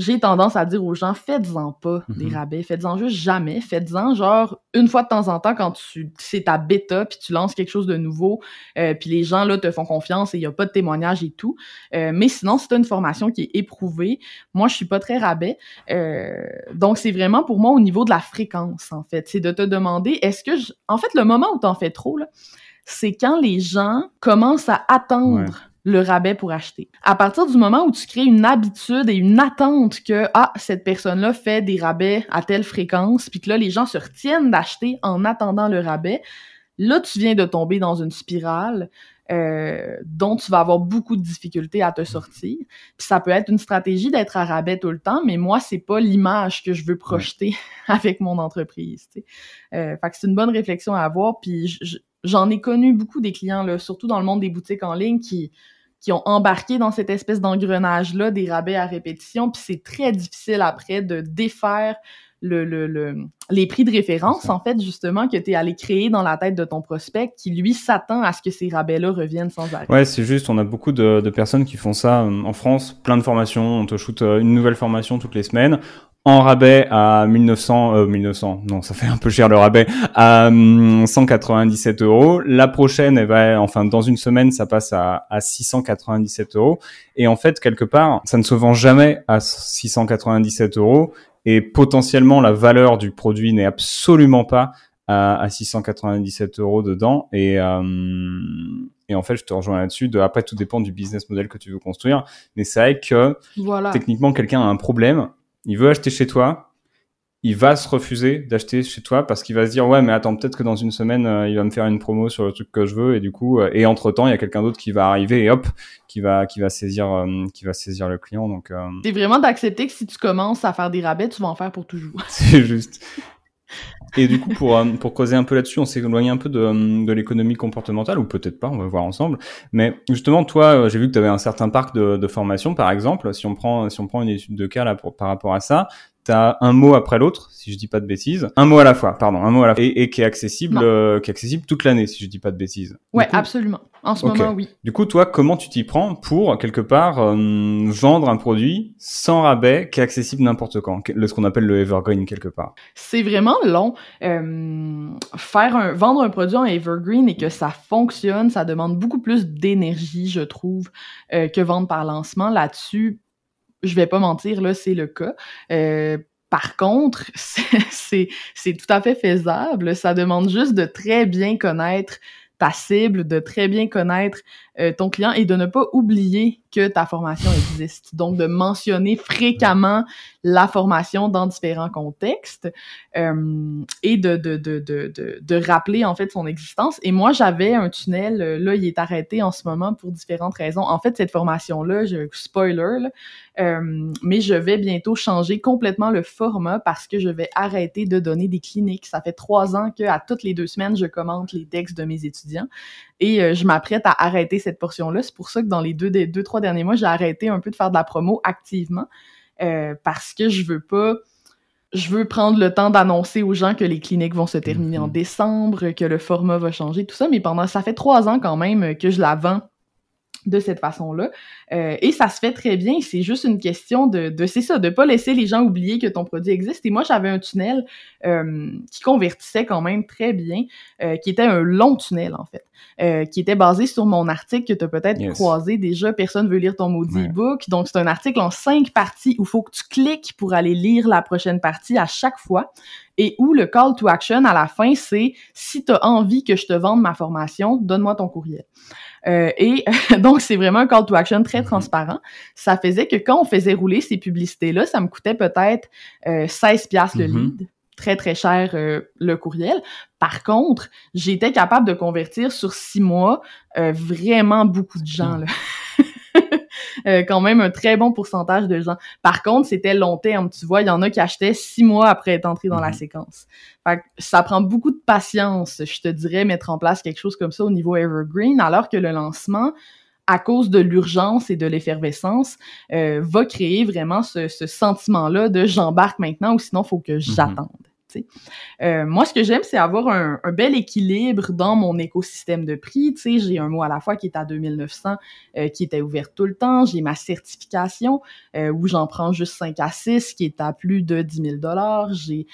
j'ai tendance à dire aux gens, faites-en pas des Mhm. rabais, faites-en juste jamais, faites-en genre une fois de temps en temps quand tu c'est ta bêta puis tu lances quelque chose de nouveau, euh, puis les gens là te font confiance et il y a pas de témoignage et tout. Euh, mais sinon, si t'as une formation qui est éprouvée, moi je suis pas très rabais. Euh, donc c'est vraiment pour moi au niveau de la fréquence en fait, c'est de te demander est-ce que je... en fait le moment où t'en fais trop là, c'est quand les gens commencent à attendre Ouais. Le rabais pour acheter. À partir du moment où tu crées une habitude et une attente que ah cette personne-là fait des rabais à telle fréquence, puis que là les gens se retiennent d'acheter en attendant le rabais, là tu viens de tomber dans une spirale euh, dont tu vas avoir beaucoup de difficultés à te sortir. Puis ça peut être une stratégie d'être à rabais tout le temps, mais moi c'est pas l'image que je veux projeter avec mon entreprise. tu sais. Euh, fait que c'est une bonne réflexion à avoir. Puis j- j- j'en ai connu beaucoup des clients là, surtout dans le monde des boutiques en ligne qui qui ont embarqué dans cette espèce d'engrenage-là des rabais à répétition, puis c'est très difficile après de défaire le, le, le- les prix de référence, en fait, justement, que tu es allé créer dans la tête de ton prospect, qui, lui, s'attend à ce que ces rabais-là reviennent sans arrêt. Ouais, c'est juste, on a beaucoup de, de personnes qui font ça euh, en France, plein de formations, on te shoot euh, une nouvelle formation toutes les semaines, en rabais à 1900, euh, 1900, non, ça fait un peu cher le rabais, à hum, 197 euros. La prochaine, elle va, enfin, dans une semaine, ça passe à, à 697 euros. Et en fait, quelque part, ça ne se vend jamais à 697 euros. Et potentiellement, la valeur du produit n'est absolument pas à, à 697 euros dedans. Et, euh, et en fait, je te rejoins là-dessus. De, après, tout dépend du business model que tu veux construire. Mais c'est vrai que Voilà. techniquement, quelqu'un a un problème. Il veut acheter chez toi. Il va se refuser d'acheter chez toi parce qu'il va se dire ouais mais attends peut-être que dans une semaine euh, il va me faire une promo sur le truc que je veux et du coup euh, et entre temps il y a quelqu'un d'autre qui va arriver et hop qui va qui va saisir euh, qui va saisir le client donc euh, C'est vraiment d'accepter que si tu commences à faire des rabais, tu vas en faire pour toujours. C'est juste. Et du coup, pour, euh, pour causer un peu là-dessus, on s'est éloigné un peu de, l'économie comportementale, ou peut-être pas, on va voir ensemble. Mais justement, toi, euh, j'ai vu que tu avais un certain parc de, de formation, par exemple. Si on prend, si on prend une étude de cas là par rapport à ça, tu as un mot après l'autre, si je dis pas de bêtises. Un mot à la fois, pardon, un mot à la fois. Et, et qui est accessible, euh, qui est accessible toute l'année, si je dis pas de bêtises. Ouais, coup, absolument. En ce moment, oui. du coup, toi, comment tu t'y prends pour, quelque part, euh, vendre un produit sans rabais qui est accessible n'importe quand, le- ce qu'on appelle le evergreen, quelque part? C'est vraiment long. Euh, faire un, vendre un produit en evergreen et que ça fonctionne, ça demande beaucoup plus d'énergie, je trouve, que vendre par lancement. Là-dessus, je vais pas mentir, là, c'est le cas. Euh, par contre, c'est- tout à fait faisable. Ça demande juste de très bien connaître ta cible, de très bien connaître euh, ton client et de ne pas oublier que ta formation existe. Donc, de mentionner fréquemment la formation dans différents contextes euh, et de, de, de, de, de, rappeler en fait son existence. Et moi, j'avais un tunnel, euh, là, il est arrêté en ce moment pour différentes raisons. En fait, cette formation-là, je, spoiler, mais je vais bientôt changer complètement le format parce que je vais arrêter de donner des cliniques. Ça fait trois ans qu'à toutes les deux semaines, je commente les textes de mes étudiants et euh, je m'apprête à arrêter cette portion-là. C'est pour ça que dans les deux, des deux, trois derniers mois, j'ai arrêté un peu de faire de la promo activement euh, parce que je veux pas je veux prendre le temps d'annoncer aux gens que les cliniques vont se terminer en Mhm. décembre, que le format va changer, tout ça, mais pendant ça fait trois ans quand même que je la vends de cette façon-là. Euh, et ça se fait très bien. C'est juste une question de, de c'est ça, de pas laisser les gens oublier que ton produit existe. Et moi, j'avais un tunnel euh, qui convertissait quand même très bien, euh, qui était un long tunnel en fait, qui était basé sur mon article que tu as peut-être Yes. croisé déjà. Personne veut lire ton maudit Ouais. e-book. Donc, c'est un article en cinq parties où il faut que tu cliques pour aller lire la prochaine partie à chaque fois. Et où le call to action à la fin, c'est si tu as envie que je te vende ma formation, donne-moi ton courriel. Euh, et donc, c'est vraiment un call to action très Mhm. transparent. Ça faisait que quand on faisait rouler ces publicités-là, ça me coûtait peut-être euh, 16 piastres le Mhm. lead. Très, très cher euh, le courriel. Par contre, j'étais capable de convertir sur six mois euh, vraiment beaucoup de gens. Là. Euh, quand même un très bon pourcentage de gens. Par contre, c'était long terme. Tu vois, il y en a qui achetaient six mois après être entrés dans la Mhm. séquence. Fait que ça prend beaucoup de patience, je te dirais, mettre en place quelque chose comme ça au niveau Evergreen, alors que le lancement, à cause de l'urgence et de l'effervescence, euh, va créer vraiment ce, ce sentiment-là de j'embarque maintenant ou sinon faut que j'attende. Euh, moi, ce que j'aime, c'est avoir un, bel équilibre dans mon écosystème de prix. J'ai un mot à la fois qui est à 2900, euh, qui était ouvert tout le temps. J'ai ma certification euh, où j'en prends juste 5 à 6, qui est à plus de 10 000 dollars. J'ai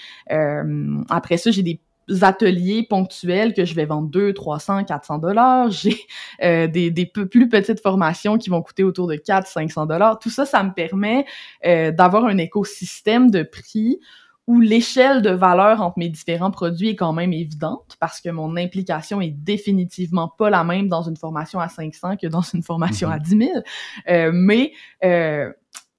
après ça, j'ai des ateliers ponctuels que je vais vendre 2, 300, 400 dollars. J'ai des, plus petites formations qui vont coûter autour de 4, 500 dollars. Tout ça, ça me permet d'avoir un écosystème de prix où l'échelle de valeur entre mes différents produits est quand même évidente parce que mon implication est définitivement pas la même dans une formation à 500 que dans une formation à 10 000. Euh, mais euh,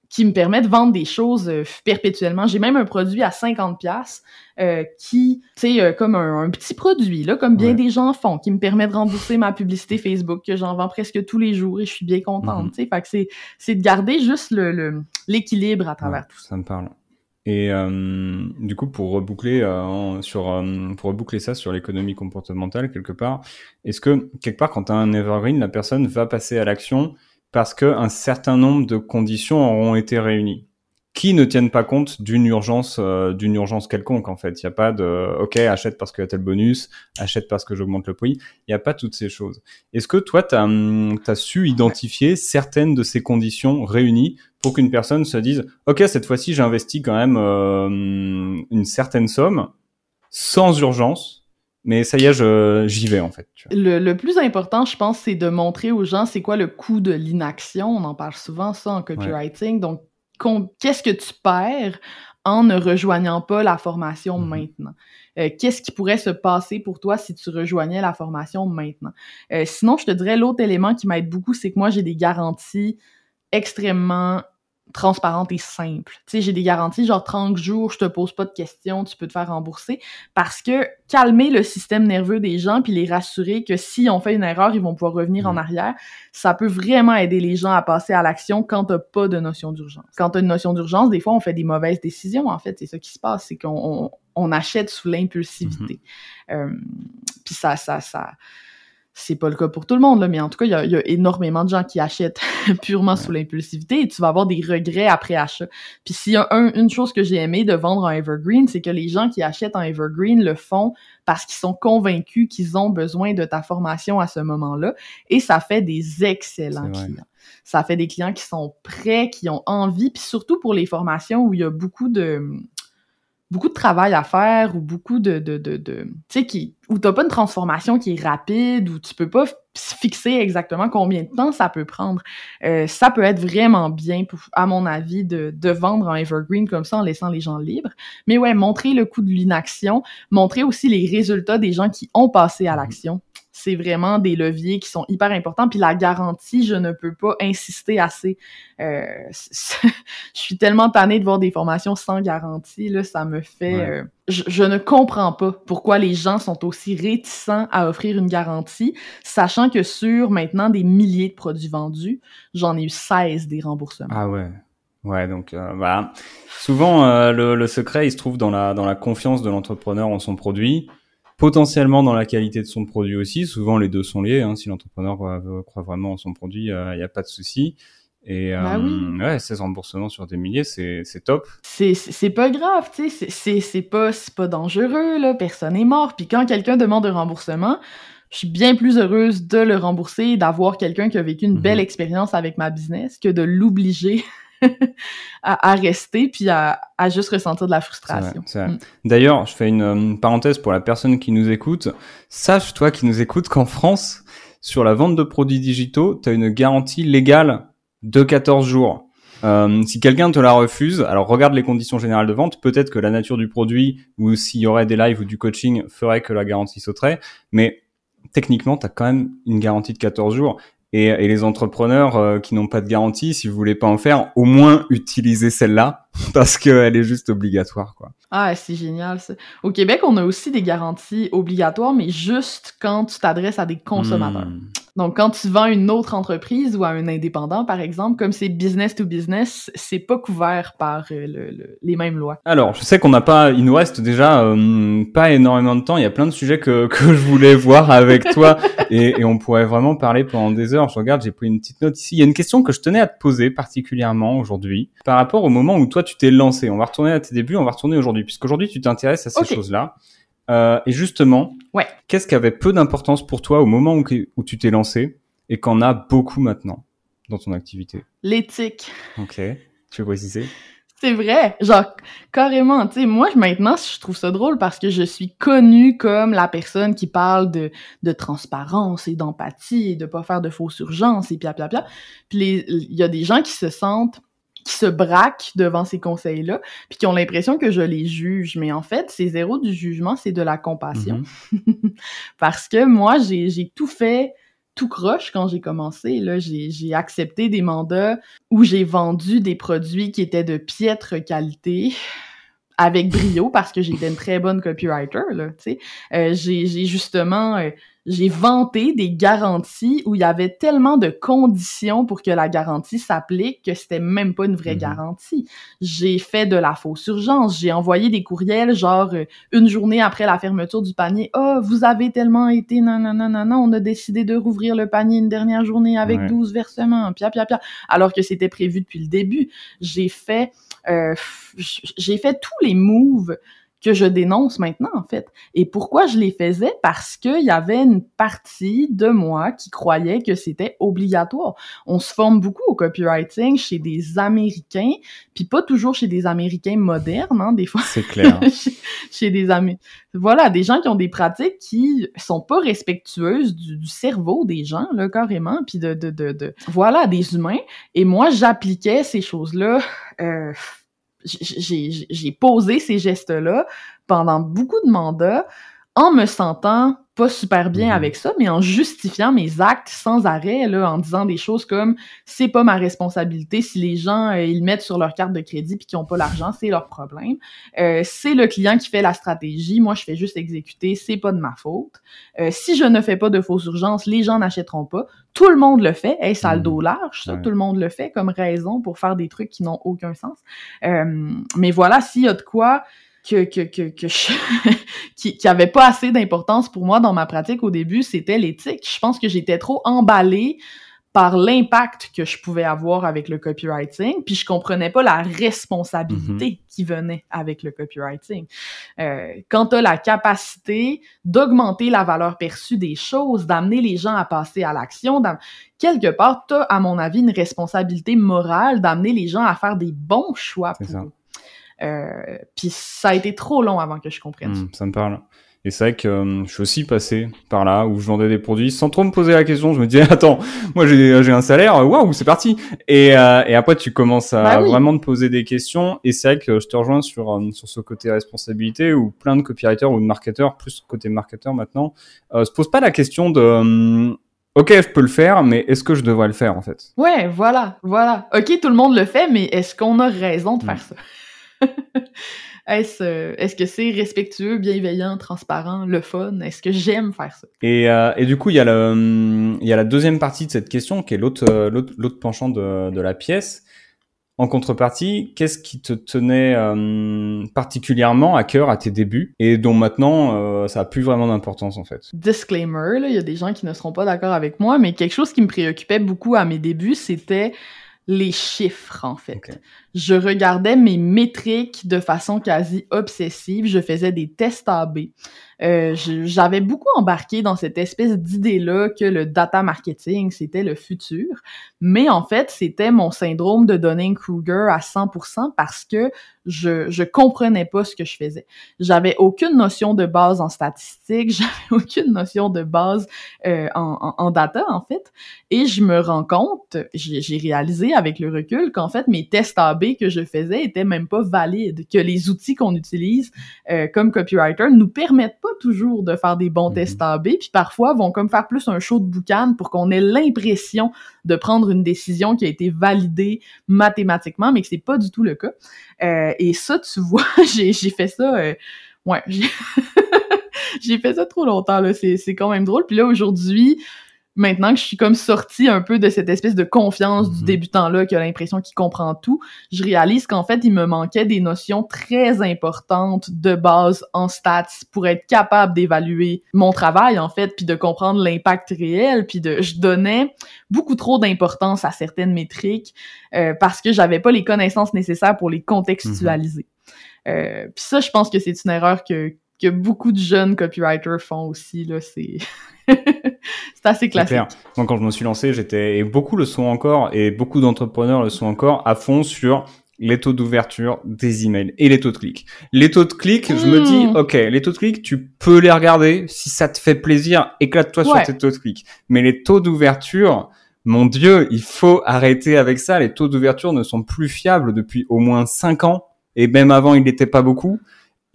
qui me permet de vendre des choses euh, perpétuellement. J'ai même un produit à 50 pièces euh, qui, tu sais, euh, comme un, petit produit, là, comme bien des gens font, qui me permet de rembourser ma publicité Facebook, que j'en vends presque tous les jours et je suis bien contente, mhm. tu sais. Fait que c'est, c'est de garder juste le, l'équilibre à travers tout ça. Ça me parle. Et euh, du coup, pour reboucler euh, sur euh, pour reboucler ça sur l'économie comportementale quelque part, est-ce que quelque part quand tu as un evergreen, la personne va passer à l'action parce qu'un certain nombre de conditions auront été réunies? Qui ne tiennent pas compte d'une urgence d'une urgence quelconque en fait? Il n'y a pas de OK, achète parce qu'il y a tel bonus, achète parce que j'augmente le prix. Il n'y a pas toutes ces choses. Est-ce que toi, tu as, hum, as, su identifier certaines de ces conditions réunies pour qu'une personne se dise OK, cette fois-ci, j'investis quand même euh, une certaine somme sans urgence mais ça y est, j'y vais en fait. Le, le, plus important, je pense, c'est de montrer aux gens c'est quoi le coût de l'inaction. On en parle souvent, ça, en copywriting. Donc, qu'est-ce que tu perds en ne rejoignant pas la formation mm-hmm. maintenant? Euh, qu'est-ce qui pourrait se passer pour toi si tu rejoignais la formation maintenant? Euh, sinon, je te dirais, l'autre élément qui m'aide beaucoup, c'est que moi, j'ai des garanties extrêmement transparente et simple. Tu sais, j'ai des garanties, genre 30 jours, je te pose pas de questions, tu peux te faire rembourser. Parce que calmer le système nerveux des gens puis les rassurer que si on fait une erreur, ils vont pouvoir revenir en mm. arrière, ça peut vraiment aider les gens à passer à l'action quand t'as pas de notion d'urgence. Quand t'as une notion d'urgence, des fois, on fait des mauvaises décisions, en fait. C'est ça qui se passe, c'est qu'on on, achète sous l'impulsivité. Mm-hmm. euh, puis ça, ça, ça c'est pas le cas pour tout le monde, là, mais en tout cas, il y a, y a, énormément de gens qui achètent purement sous l'impulsivité et tu vas avoir des regrets après achat. Puis s'il y a une chose que j'ai aimé de vendre en Evergreen, c'est que les gens qui achètent en Evergreen le font parce qu'ils sont convaincus qu'ils ont besoin de ta formation à ce moment-là et ça fait des excellents clients. Ça fait des clients qui sont prêts, qui ont envie, puis surtout pour les formations où il y a beaucoup de beaucoup de travail à faire ou beaucoup de, de, de, de tu sais, qui, où t'as pas une transformation qui est rapide, où tu peux pas fixer exactement combien de temps ça peut prendre. Euh, ça peut être vraiment bien, pour, à mon avis, de, de vendre un evergreen comme ça en laissant les gens libres. Mais ouais, montrer le coût de l'inaction, montrer aussi les résultats des gens qui ont passé à mm-hmm. l'action c'est vraiment des leviers qui sont hyper importants. Puis la garantie, je ne peux pas insister assez. Euh, je suis tellement tannée de voir des formations sans garantie, là, ça me fait... Euh, je, ne comprends pas pourquoi les gens sont aussi réticents à offrir une garantie, sachant que sur maintenant des milliers de produits vendus, j'en ai eu 16 des remboursements. Ah ouais. Ouais, donc euh, voilà. Souvent, le, le, secret, il se trouve dans la, dans la confiance de l'entrepreneur en son produit potentiellement dans la qualité de son produit aussi. Souvent, les deux sont liés. Hein. Si l'entrepreneur croit, vraiment en son produit, il n'y a pas de souci. Et bah euh, ouais, 16 remboursements sur des milliers, c'est top. C'est pas grave, tu sais, c'est pas, pas dangereux, là, personne n'est mort. Puis quand quelqu'un demande un remboursement, je suis bien plus heureuse de le rembourser et d'avoir quelqu'un qui a vécu une belle mhm. expérience avec ma business que de l'obliger à, rester puis à, juste ressentir de la frustration. Mm. D'ailleurs, je fais une, parenthèse pour la personne qui nous écoute. Sache, toi qui nous écoutes, qu'en France, sur la vente de produits digitaux, tu as une garantie légale de 14 jours. Euh, si quelqu'un te la refuse, alors regarde les conditions générales de vente. Peut-être que la nature du produit ou s'il y aurait des lives ou du coaching ferait que la garantie sauterait. Mais techniquement, tu as quand même une garantie de 14 jours. Et, et les entrepreneurs euh, qui n'ont pas de garantie, si vous voulez pas en faire, au moins utilisez celle-là parce qu'elle est juste obligatoire, quoi. Ah, c'est génial ça. Au Québec, on a aussi des garanties obligatoires, mais juste quand tu t'adresses à des consommateurs. Hmm. Donc, quand tu vends une autre entreprise ou à un indépendant, par exemple, comme c'est business to business, c'est pas couvert par euh, le, les mêmes lois. Alors, je sais qu'on n'a pas, il nous reste déjà euh, pas énormément de temps. Il y a plein de sujets que, que je voulais voir avec toi et, et, on pourrait vraiment parler pendant des heures. Je regarde, j'ai pris une petite note ici. Il y a une question que je tenais à te poser particulièrement aujourd'hui par rapport au moment où toi tu t'es lancé. On va retourner à tes débuts, on va retourner aujourd'hui, puisqu'aujourd'hui, tu t'intéresses à ces choses-là. Euh, et justement, ouais. qu'est-ce qui avait peu d'importance pour toi au moment où, où tu t'es lancé et qu'en a beaucoup maintenant dans ton activité? L'éthique. Ok. Tu veux préciser? C'est vrai, genre carrément, tu sais, moi maintenant je trouve ça drôle parce que je suis connue comme la personne qui parle de, de transparence et d'empathie et de pas faire de fausses urgences et pia pia pia. Puis il y a des gens qui se sentent qui se braquent devant ces conseils-là, puis qui ont l'impression que je les juge. Mais en fait, c'est zéro du jugement, c'est de la compassion. Mm-hmm. Parce que moi, j'ai tout fait tout croche quand j'ai commencé. Là, j'ai accepté des mandats où j'ai vendu des produits qui étaient de piètre qualité avec brio parce que j'étais une très bonne copywriter. Là, euh, j'ai justement euh, j'ai vanté des garanties où il y avait tellement de conditions pour que la garantie s'applique que c'était même pas une vraie mhm. garantie. J'ai fait de la fausse urgence, j'ai envoyé des courriels genre euh, une journée après la fermeture du panier, "Oh, vous avez tellement été non non non non non, on a décidé de rouvrir le panier une dernière journée avec 12 versements." Pia pia pia alors que c'était prévu depuis le début. J'ai fait euh, j'ai fait tous les moves que je dénonce maintenant, en fait. Et pourquoi je les faisais? Parce qu'il y avait une partie de moi qui croyait que c'était obligatoire. On se forme beaucoup au copywriting chez des Américains, puis pas toujours chez des Américains modernes, hein, des fois. C'est clair. chez, des Américains. Voilà, des gens qui ont des pratiques qui sont pas respectueuses du, cerveau des gens, là, carrément, puis de, de, de, de, voilà, des humains. Et moi, j'appliquais ces choses-là, euh, j'ai posé ces gestes-là pendant beaucoup de mandats en me sentant pas super bien mhm. avec ça, mais en justifiant mes actes sans arrêt, là, en disant des choses comme c'est pas ma responsabilité si les gens euh, ils mettent sur leur carte de crédit puis qu'ils ont pas l'argent, c'est leur problème. Euh, c'est le client qui fait la stratégie, moi je fais juste exécuter, c'est pas de ma faute. Euh, si je ne fais pas de fausses urgences, les gens n'achèteront pas. Tout le monde le fait, hey, ça le mhm. dos large, ça, tout le monde le fait comme raison pour faire des trucs qui n'ont aucun sens. Mais voilà, s'il y a de quoi que, que, que, que qui, qui avait pas assez d'importance pour moi dans ma pratique au début, c'était l'éthique. Je pense que j'étais trop emballée par l'impact que je pouvais avoir avec le copywriting, puis je comprenais pas la responsabilité mm-hmm. qui venait avec le copywriting. Euh, quand tu as la capacité d'augmenter la valeur perçue des choses, d'amener les gens à passer à l'action, quelque part, tu as, à mon avis, une responsabilité morale d'amener les gens à faire des bons choix pour eux. Euh, puis ça a été trop long avant que je comprenne. Hmm, ça me parle. Et c'est vrai que euh, je suis aussi passé par là où je vendais des produits sans trop me poser la question. Je me disais attends, moi j'ai un salaire, waouh c'est parti. Et, euh, et après tu commences à bah vraiment te poser des questions. Et c'est vrai que je te rejoins sur euh, sur ce côté responsabilité où plein de copywriters ou de marketeurs, plus côté marketeur maintenant, euh, se posent pas la question de Ok, je peux le faire, mais est-ce que je devrais le faire en fait? Ouais, voilà, voilà. Ok, tout le monde le fait, mais est-ce qu'on a raison de faire hmm. ça? Est-ce euh, est que c'est respectueux, bienveillant, transparent, le fun? Est-ce que j'aime faire ça? Et, euh, et du coup, il y, a le, il y a la deuxième partie de cette question qui est l'autre euh, l'autre penchant de, de la pièce. En contrepartie, qu'est-ce qui te tenait particulièrement à cœur à tes débuts et dont maintenant ça a plus vraiment d'importance en fait? Disclaimer, il y a des gens qui ne seront pas d'accord avec moi, mais quelque chose qui me préoccupait beaucoup à mes débuts, c'était les chiffres, en fait. Je regardais mes métriques de façon quasi obsessive. Je faisais des tests AB. Euh, j'avais beaucoup embarqué dans cette espèce d'idée-là que le data marketing, c'était le futur. Mais en fait, c'était mon syndrome de Dunning-Kruger à 100% parce que je, je comprenais pas ce que je faisais. J'avais aucune notion de base en statistique, j'avais aucune notion de base euh, en, en, data, en fait. Et je me rends compte, j'ai réalisé avec le recul qu'en fait, mes tests AB que je faisais étaient même pas valides, que les outils qu'on utilise euh, comme copywriter nous permettent pas toujours de faire des bons mhm. tests AB, puis parfois vont comme faire plus un show de boucan pour qu'on ait l'impression de prendre une décision qui a été validée mathématiquement, mais que c'est pas du tout le cas. Euh, et ça, tu vois, j'ai fait ça... Euh, ouais, j'ai fait ça trop longtemps, là. C'est quand même drôle. Puis là, aujourd'hui, maintenant que je suis comme sortie un peu de cette espèce de confiance du Mhm. débutant-là qui a l'impression qu'il comprend tout, je réalise qu'en fait, il me manquait des notions très importantes de base en stats pour être capable d'évaluer mon travail, en fait, puis de comprendre l'impact réel, puis de, je donnais beaucoup trop d'importance à certaines métriques euh, parce que j'avais pas les connaissances nécessaires pour les contextualiser. Euh, puis ça, je pense que c'est une erreur que que beaucoup de jeunes copywriters font aussi là, c'est c'est assez classique. clair. Moi, quand je me suis lancé, j'étais, et beaucoup le sont encore, et beaucoup d'entrepreneurs le sont encore, à fond sur les taux d'ouverture des emails et les taux de clic. Les taux de clic, je me dis, Mm. ok, les taux de clic, tu peux les regarder. Si ça te fait plaisir, éclate-toi Ouais. sur tes taux de clic. Mais les taux d'ouverture, mon Dieu, il faut arrêter avec ça. Les taux d'ouverture ne sont plus fiables depuis au moins cinq ans. Et même avant, il n'était pas beaucoup.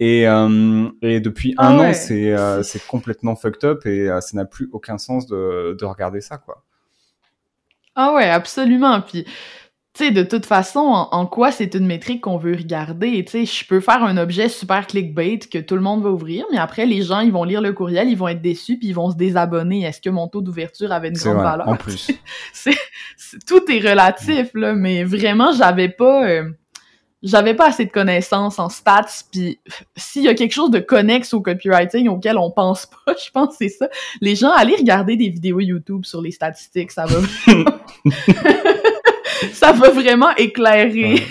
Et, euh, et depuis Ah un ouais. an, c'est euh, c'est complètement fucked up et euh, ça n'a plus aucun sens de, de regarder ça, quoi. Ah ouais, absolument. Puis, tu sais, de toute façon, en, en quoi c'est une métrique qu'on veut regarder? Tu sais, je peux faire un objet super clickbait que tout le monde va ouvrir, mais après, les gens, ils vont lire le courriel, ils vont être déçus, puis ils vont se désabonner. Est-ce que mon taux d'ouverture avait une grande vrai, valeur? en plus. tout est relatif, là, mais vraiment, j'avais pas... euh, j'avais pas assez de connaissances en stats, puis s'il y a quelque chose de connexe au copywriting auquel on pense pas, je pense que c'est ça. Les gens, allez regarder des vidéos YouTube sur les statistiques, ça va ça va vraiment éclairer.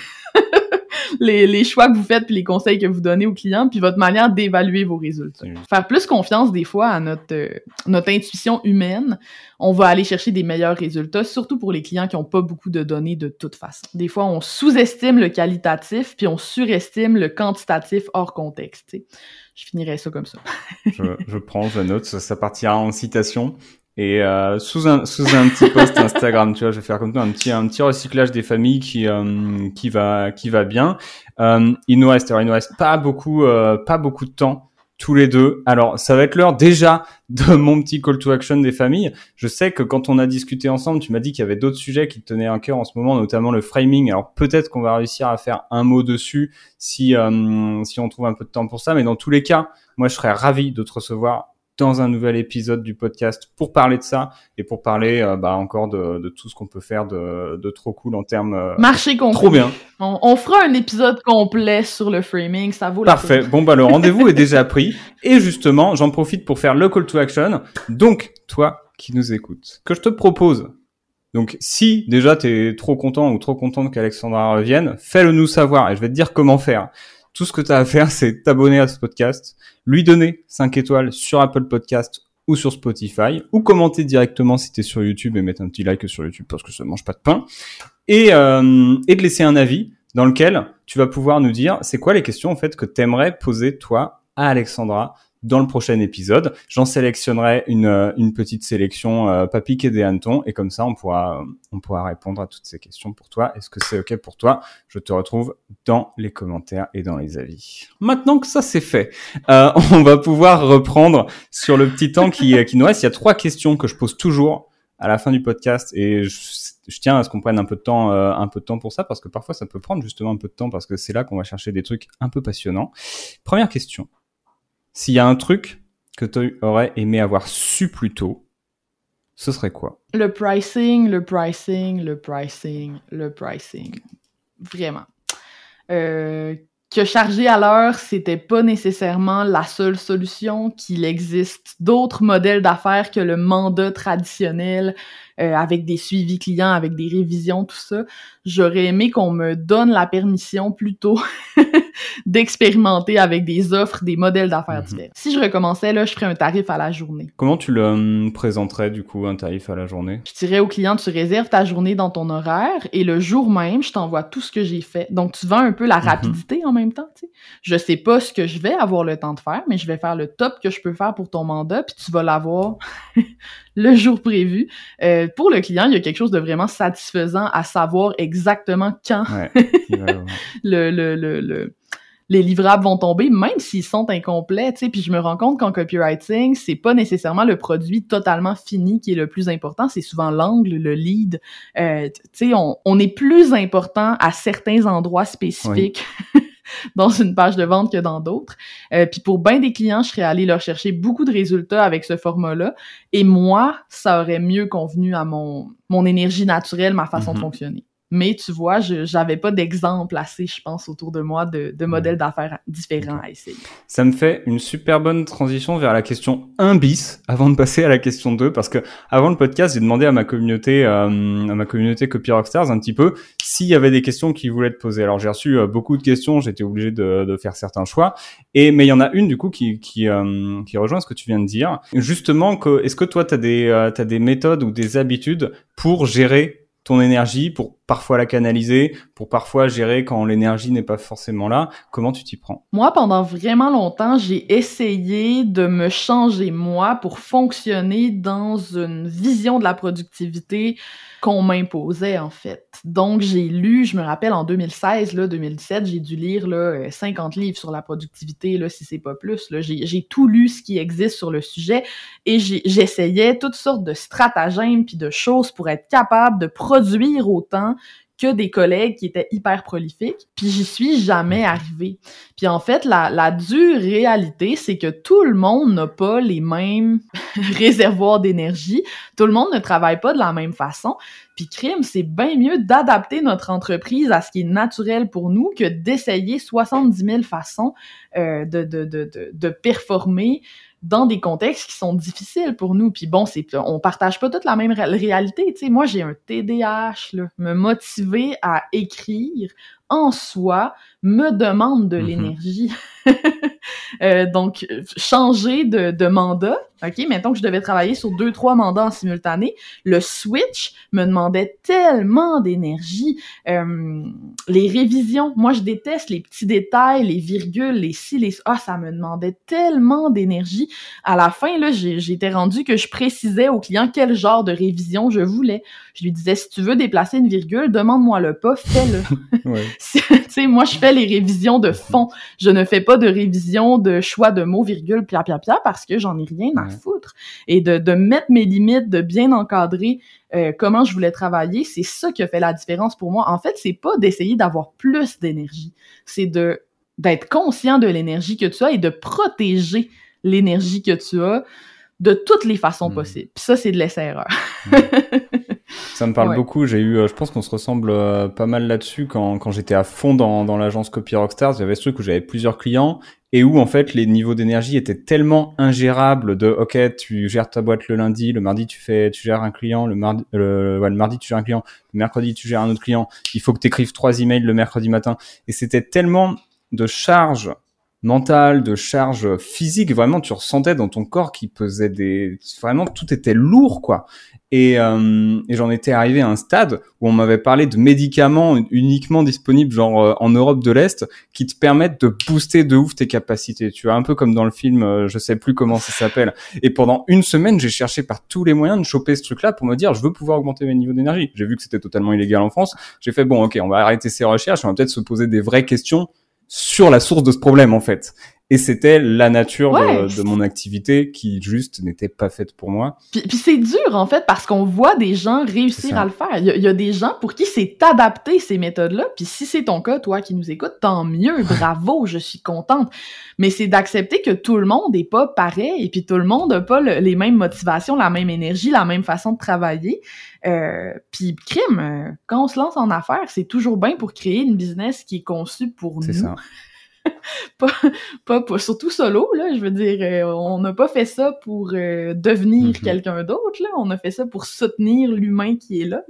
Les, les choix que vous faites puis les conseils que vous donnez aux clients puis votre manière d'évaluer vos résultats. Faire plus confiance des fois à notre euh, notre intuition humaine, on va aller chercher des meilleurs résultats, surtout pour les clients qui ont pas beaucoup de données de toute façon. Des fois, on sous-estime le qualitatif puis on surestime le quantitatif hors contexte. tu sais. Je finirais ça comme ça. je, je prends, je note, ça, ça partira en citation. Et euh, sous un sous un petit post Instagram, tu vois, je vais faire comme toi un petit un petit recyclage des familles qui euh, qui va qui va bien. Euh, il nous reste alors, il nous reste pas beaucoup euh, pas beaucoup de temps tous les deux. Alors ça va être l'heure déjà de mon petit call to action des familles. Je sais que quand on a discuté ensemble, tu m'as dit qu'il y avait d'autres sujets qui te tenaient à cœur en ce moment, notamment le framing. Alors peut-être qu'on va réussir à faire un mot dessus si euh, si on trouve un peu de temps pour ça. Mais dans tous les cas, moi je serais ravi de te recevoir dans un nouvel épisode du podcast pour parler de ça et pour parler euh, bah, encore de, de tout ce qu'on peut faire de, de trop cool en termes euh, Marché conclu. trop bien. On, on fera un épisode complet sur le framing, ça vaut la Parfait. peine. Bon bah le rendez-vous est déjà pris et justement j'en profite pour faire le call to action. Donc toi qui nous écoutes, que je te propose. Donc si déjà t'es trop content ou trop contente qu'Alexandra revienne, fais-le nous savoir et je vais te dire comment faire. Tout ce que tu as à faire, c'est t'abonner à ce podcast, lui donner 5 étoiles sur Apple Podcast ou sur Spotify, ou commenter directement si t'es sur YouTube et mettre un petit like sur YouTube parce que ça mange pas de pain, et, euh, et de laisser un avis dans lequel tu vas pouvoir nous dire c'est quoi les questions en fait que t'aimerais poser toi à Alexandra dans le prochain épisode. J'en sélectionnerai une, euh, une petite sélection euh, pas piqué des hannetons et comme ça on pourra euh, on pourra répondre à toutes ces questions pour toi. Est-ce que c'est ok pour toi? Je te retrouve dans les commentaires et dans les avis. Maintenant que ça c'est fait, euh, on va pouvoir reprendre sur le petit temps qui, euh, qui nous reste. Il y a trois questions que je pose toujours à la fin du podcast et je, je tiens à ce qu'on prenne un peu de temps euh, un peu de temps pour ça parce que parfois ça peut prendre justement un peu de temps parce que c'est là qu'on va chercher des trucs un peu passionnants. Première question. S'il y a un truc que tu aurais aimé avoir su plus tôt, ce serait quoi? Le pricing, le pricing, le pricing, le pricing. Vraiment. Euh, que charger à l'heure, c'était pas nécessairement la seule solution, qu'il existe d'autres modèles d'affaires que le mandat traditionnel, euh, avec des suivis clients, avec des révisions, tout ça. J'aurais aimé qu'on me donne la permission plutôt d'expérimenter avec des offres, des modèles d'affaires Mhm. différents. Si je recommençais, là, je ferais un tarif à la journée. Comment tu le hum, présenterais du coup un tarif à la journée? Je dirais au client, tu réserves ta journée dans ton horaire et le jour même, je t'envoie tout ce que j'ai fait. Donc, tu vends un peu la Mhm. rapidité en même temps, tu sais. Je sais pas ce que je vais avoir le temps de faire, mais je vais faire le top que je peux faire pour ton mandat, puis tu vas l'avoir le jour prévu. Euh, pour le client, il y a quelque chose de vraiment satisfaisant à savoir exactement quand Ouais. le, le, le- les livrables vont tomber, même s'ils sont incomplets, tu sais. Puis je me rends compte qu'en copywriting, c'est pas nécessairement le produit totalement fini qui est le plus important, c'est souvent l'angle, le lead. Euh, tu sais, on, on est plus important à certains endroits spécifiques dans une page de vente que dans d'autres. Euh, puis pour bien des clients, je serais allée leur chercher beaucoup de résultats avec ce format-là. Et moi, ça aurait mieux convenu à mon, mon énergie naturelle, ma façon de mhm. fonctionner. Mais tu vois, je j'avais pas d'exemple assez, je pense, autour de moi de, de modèles d'affaires différents à essayer. Ça me fait une super bonne transition vers la question 1 bis avant de passer à la question 2 parce que avant le podcast, j'ai demandé à ma communauté euh, à ma communauté Copy Rockstars un petit peu s'il y avait des questions qu'ils voulaient te poser. Alors j'ai reçu euh, beaucoup de questions, j'étais obligé de, de, faire certains choix et mais il y en a une du coup qui qui euh, qui rejoint ce que tu viens de dire. Justement que est-ce que toi tu as des euh, as des méthodes ou des habitudes pour gérer ton énergie pour parfois la canaliser, pour parfois gérer quand l'énergie n'est pas forcément là. Comment tu t'y prends? Moi, pendant vraiment longtemps, j'ai essayé de me changer moi pour fonctionner dans une vision de la productivité qu'on m'imposait en fait. Donc j'ai lu, je me rappelle en 2016 là, 2017, j'ai dû lire là 50 livres sur la productivité là si c'est pas plus là, j'ai tout lu ce qui existe sur le sujet et j'essayais toutes sortes de stratagèmes puis de choses pour être capable de produire autant que des collègues qui étaient hyper prolifiques, puis j'y suis jamais arrivée. Puis en fait, la, dure réalité, c'est que tout le monde n'a pas les mêmes réservoirs d'énergie, tout le monde ne travaille pas de la même façon, puis crime, c'est bien mieux d'adapter notre entreprise à ce qui est naturel pour nous que d'essayer 70 000 façons euh, de performer dans des contextes qui sont difficiles pour nous. Puis bon, c'est on partage pas toute la même réalité. Tu sais, moi j'ai un TDAH là, me motiver à écrire en soi me demande de mm-hmm. l'énergie. euh, donc changer de, de mandat, ok, mettons que je devais travailler sur deux trois mandats en simultané, le switch me demandait tellement d'énergie. Euh, les révisions, moi je déteste les petits détails, les virgules, les si, les ah, ça me demandait tellement d'énergie. À la fin là, j'étais rendu que je précisais au client quel genre de révision je voulais. Je lui disais si tu veux déplacer une virgule, demande-moi le pas, fais-le. tu sais, moi je fais les révisions de fond. Je ne fais pas de révision de choix de mots, virgule, pia pia pia parce que j'en ai rien à foutre. Et de, de mettre mes limites, de bien encadrer euh, comment je voulais travailler, c'est ça qui a fait la différence pour moi. En fait, c'est pas d'essayer d'avoir plus d'énergie, c'est de d'être conscient de l'énergie que tu as et de protéger l'énergie que tu as de toutes les façons hmm. possibles. Puis ça, c'est de l'essai-erreur. Hmm. Ça me parle beaucoup. J'ai eu, euh, je pense qu'on se ressemble euh, pas mal là-dessus quand, quand j'étais à fond dans, dans l'agence Copy Rockstars. J'avais ce truc où j'avais plusieurs clients et où en fait les niveaux d'énergie étaient tellement ingérables de ok tu gères ta boîte le lundi le mardi tu fais tu gères un client le mardi le, ouais, le mardi tu gères un client le mercredi tu gères un autre client il faut que tu écrives trois emails le mercredi matin et c'était tellement de charges mentale, de charge physique. Vraiment, tu ressentais dans ton corps qui pesait des... Vraiment, tout était lourd, quoi. Et, euh, et j'en étais arrivé à un stade où on m'avait parlé de médicaments uniquement disponibles, genre euh, en Europe de l'Est, qui te permettent de booster de ouf tes capacités. Tu vois, un peu comme dans le film, euh, je sais plus comment ça s'appelle. Et pendant une semaine, j'ai cherché par tous les moyens de choper ce truc-là pour me dire, je veux pouvoir augmenter mes niveaux d'énergie. J'ai vu que c'était totalement illégal en France. J'ai fait, bon, ok, on va arrêter ces recherches, on va peut-être se poser des vraies questions sur la source de ce problème en fait. Et c'était la nature de, mon activité qui juste n'était pas faite pour moi. Puis, c'est dur en fait parce qu'on voit des gens réussir à le faire. Il y, a, des gens pour qui c'est adapté ces méthodes-là. Puis si c'est ton cas, toi qui nous écoutes, tant mieux, bravo, je suis contente. Mais c'est d'accepter que tout le monde n'est pas pareil et puis tout le monde n'a pas les mêmes motivations, la même énergie, la même façon de travailler. Euh, puis crime, euh, quand on se lance en affaires, c'est toujours bien pour créer une business qui est conçue pour nous. Ça. pas, pas, surtout solo, là, je veux dire, euh, on n'a pas fait ça pour euh, devenir mm-hmm. quelqu'un d'autre, là, on a fait ça pour soutenir l'humain qui est là,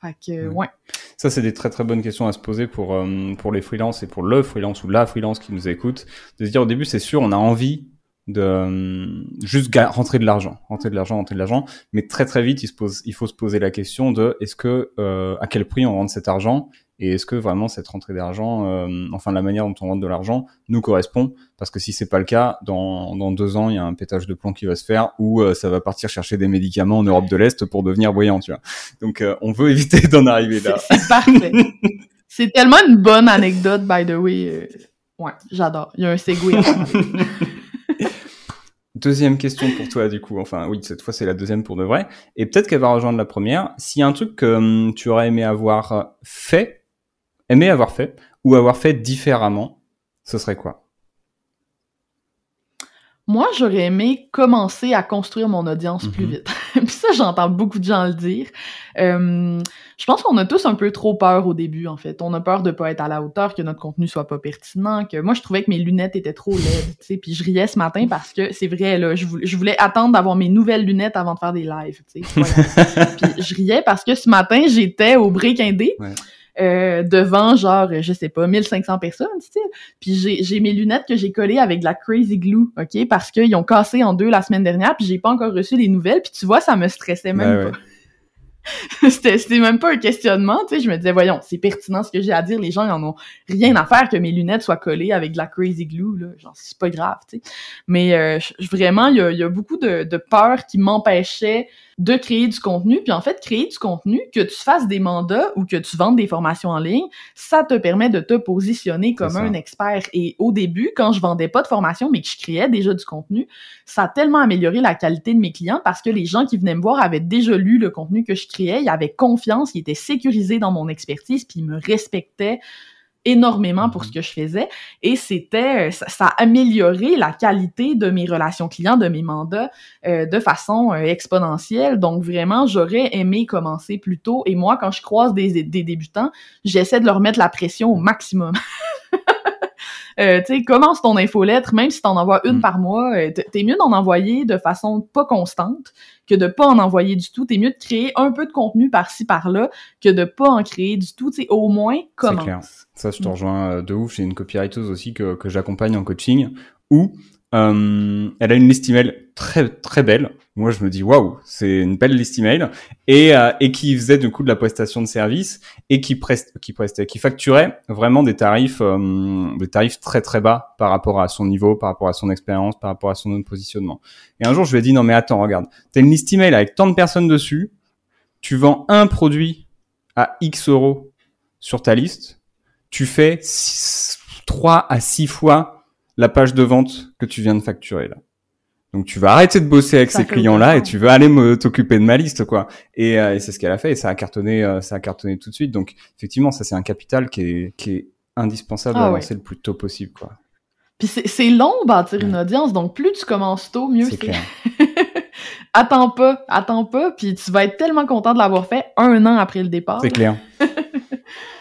Fait que, ouais. Ça, c'est des très très bonnes questions à se poser pour, pour les freelances et pour le freelance ou la freelance qui nous écoute. De se dire au début, c'est sûr, on a envie de euh, juste rentrer de l'argent, rentrer de l'argent, rentrer de l'argent, mais très très vite il se pose, il faut se poser la question de est-ce que euh, à quel prix on rentre cet argent et est-ce que vraiment cette rentrée d'argent, euh, enfin la manière dont on rentre de l'argent nous correspond? Parce que si c'est pas le cas, dans, dans deux ans il y a un pétage de plomb qui va se faire ou ça va partir chercher des médicaments en Europe de l'Est pour devenir voyant, tu vois. Donc on veut éviter d'en arriver là. C'est parfait. c'est tellement une bonne anecdote by the way. Ouais, j'adore. Il y a un segway. Deuxième question pour toi, du coup. Enfin, oui, cette fois, c'est la deuxième pour de vrai. Et peut-être qu'elle va rejoindre la première. S'il y a un truc que hum, tu aurais aimé avoir fait, aimé avoir fait, ou avoir fait différemment, ce serait quoi? Moi, j'aurais aimé commencer à construire mon audience plus Mhm. vite. Puis ça, j'entends beaucoup de gens le dire. Euh, je pense qu'on a tous un peu trop peur au début, en fait. On a peur de pas être à la hauteur, que notre contenu soit pas pertinent, que moi, je trouvais que mes lunettes étaient trop laides, tu sais. Puis je riais ce matin parce que c'est vrai, là, je voulais, je voulais attendre d'avoir mes nouvelles lunettes avant de faire des lives, tu sais. Voilà. Puis je riais parce que ce matin, j'étais au Break Indé. Ouais. Euh, devant genre je sais pas 1500 personnes tu sais. Puis j'ai mes lunettes que j'ai collées avec de la crazy glue ok? Parce qu'ils ont cassé en deux la semaine dernière puis j'ai pas encore reçu les nouvelles. Puis tu vois ça me stressait même ouais. pas. c'était c'était même pas un questionnement tu sais. Je me disais voyons c'est pertinent ce que j'ai à dire. Les gens ils en ont rien à faire que mes lunettes soient collées avec de la crazy glue là. Genre c'est pas grave tu sais. Mais euh, vraiment il y a, il y a beaucoup de, de peur qui m'empêchait de créer du contenu puis en fait créer du contenu que tu fasses des mandats ou que tu vendes des formations en ligne ça te permet de te positionner comme un expert. Et au début quand je vendais pas de formation mais que je créais déjà du contenu ça a tellement amélioré la qualité de mes clients parce que les gens qui venaient me voir avaient déjà lu le contenu que je créais, ils avaient confiance, ils étaient sécurisés dans mon expertise, puis ils me respectaient énormément pour ce que je faisais et c'était euh, ça, ça a amélioré la qualité de mes relations clients de mes mandats euh, de façon euh, exponentielle. Donc vraiment j'aurais aimé commencer plus tôt et moi quand je croise des, des débutants j'essaie de leur mettre la pression au maximum Euh, tu sais, commence ton infolettre, même si t'en envoies une Mm. par mois, euh, t'es mieux d'en envoyer de façon pas constante que de pas en envoyer du tout. T'es mieux de créer un peu de contenu par-ci par-là que de pas en créer du tout. Tu sais, au moins clair. commence. Ça, je te Mm. rejoins euh, de ouf. J'ai une copywriteuse aussi que, que j'accompagne en coaching où euh, elle a une liste email très très belle. Moi, je me dis waouh, c'est une belle liste email et euh, et qui faisait du coup de la prestation de service et qui preste qui prestait qui facturait vraiment des tarifs euh, des tarifs très très bas par rapport à son niveau, par rapport à son expérience, par rapport à son positionnement. Et un jour, je lui ai dit non mais attends, regarde, t'as une liste email avec tant de personnes dessus, tu vends un produit à X euros sur ta liste, tu fais 3 à 6 fois la page de vente que tu viens de facturer là. Donc tu vas arrêter de bosser avec Ça ces clients-là et tu vas aller t'occuper de ma liste quoi. Et, euh, et c'est ce qu'elle a fait et ça a cartonné, euh, ça a cartonné tout de suite. Donc effectivement, ça c'est un capital qui est qui est indispensable Ah à ouais. lancer le plus tôt possible quoi. Puis c'est long bâtir une Ouais. audience, donc plus tu commences tôt, mieux C'est attends pas, attends pas, puis tu vas être tellement content de l'avoir fait un an après le départ. C'est clair.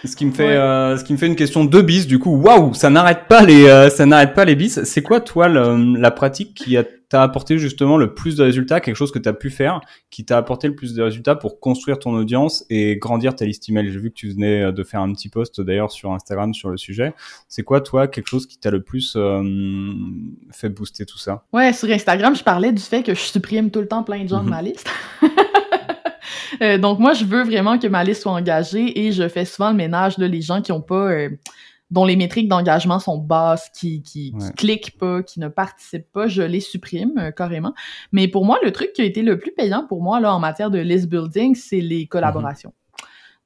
Ce qui me fait, Ouais. euh, ce qui me fait une question de bis, du coup, waouh, ça n'arrête pas les, euh, ça n'arrête pas les bis. C'est quoi, toi, le- la pratique qui a- t'a apporté justement le plus de résultats, quelque chose que t'as pu faire, qui t'a apporté le plus de résultats pour construire ton audience et grandir ta liste email? J'ai vu que tu venais euh, de faire un petit post d'ailleurs sur Instagram sur le sujet. C'est quoi, toi, quelque chose qui t'a le plus euh, fait booster tout ça? Ouais, sur Instagram, je parlais du fait que je supprime tout le temps plein de gens de Mhm. ma liste. Euh, donc moi, je veux vraiment que ma liste soit engagée et je fais souvent le ménage là, les gens qui ont pas, euh, dont les métriques d'engagement sont basses, qui qui, qui cliquent pas, qui ne participent pas, je les supprime euh, carrément. Mais pour moi, le truc qui a été le plus payant pour moi là en matière de list building, c'est les collaborations.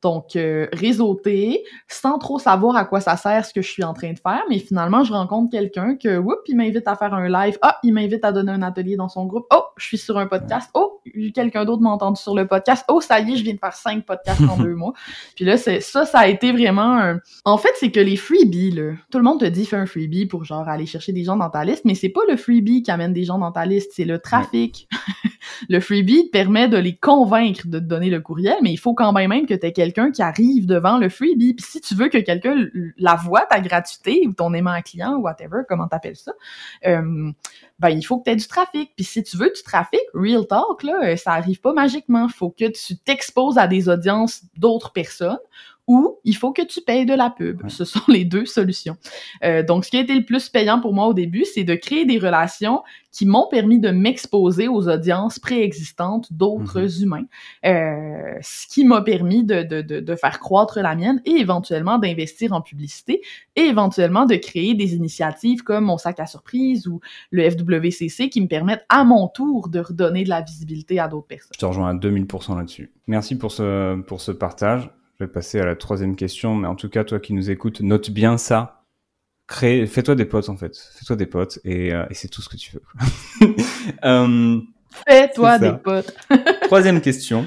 Donc, euh, réseauter, sans trop savoir à quoi ça sert ce que je suis en train de faire, mais finalement, je rencontre quelqu'un que, whoop, il m'invite à faire un live. Ah, il m'invite à donner un atelier dans son groupe. Oh, je suis sur un podcast. Oh, quelqu'un d'autre m'a entendu sur le podcast. Oh, ça y est, je viens de faire cinq podcasts en deux mois. Puis là, c'est ça, ça a été vraiment un... En fait, c'est que les freebies, là, tout le monde te dit fais un freebie pour genre aller chercher des gens dans ta liste, mais c'est pas le freebie qui amène des gens dans ta liste, c'est le trafic. le freebie te permet de les convaincre de te donner le courriel, mais il faut quand même même que tu aies quelqu'un qui arrive devant le freebie. Puis si tu veux que quelqu'un la voit, ta gratuité ou ton aimant client ou whatever, comment t'appelles ça, euh, ben il faut que tu aies du trafic. Puis si tu veux du trafic, real talk, là, euh, ça arrive pas magiquement. faut que tu t'exposes à des audiences d'autres personnes ou il faut que tu payes de la pub. Ce sont les deux solutions. Euh, donc, ce qui a été le plus payant pour moi au début, c'est de créer des relations qui m'ont permis de m'exposer aux audiences préexistantes d'autres humains, euh, ce qui m'a permis de, de, de, de faire croître la mienne et éventuellement d'investir en publicité et éventuellement de créer des initiatives comme mon sac à surprise ou le FWCC qui me permettent à mon tour de redonner de la visibilité à d'autres personnes. Je te rejoins à 2000% là-dessus. Merci pour ce, pour ce partage. Vais passer à la troisième question, mais en tout cas, toi qui nous écoutes, note bien ça. Crée, fais-toi des potes en fait. Fais-toi des potes et, euh, et c'est tout ce que tu veux. Euh, Fais-toi des potes. troisième question.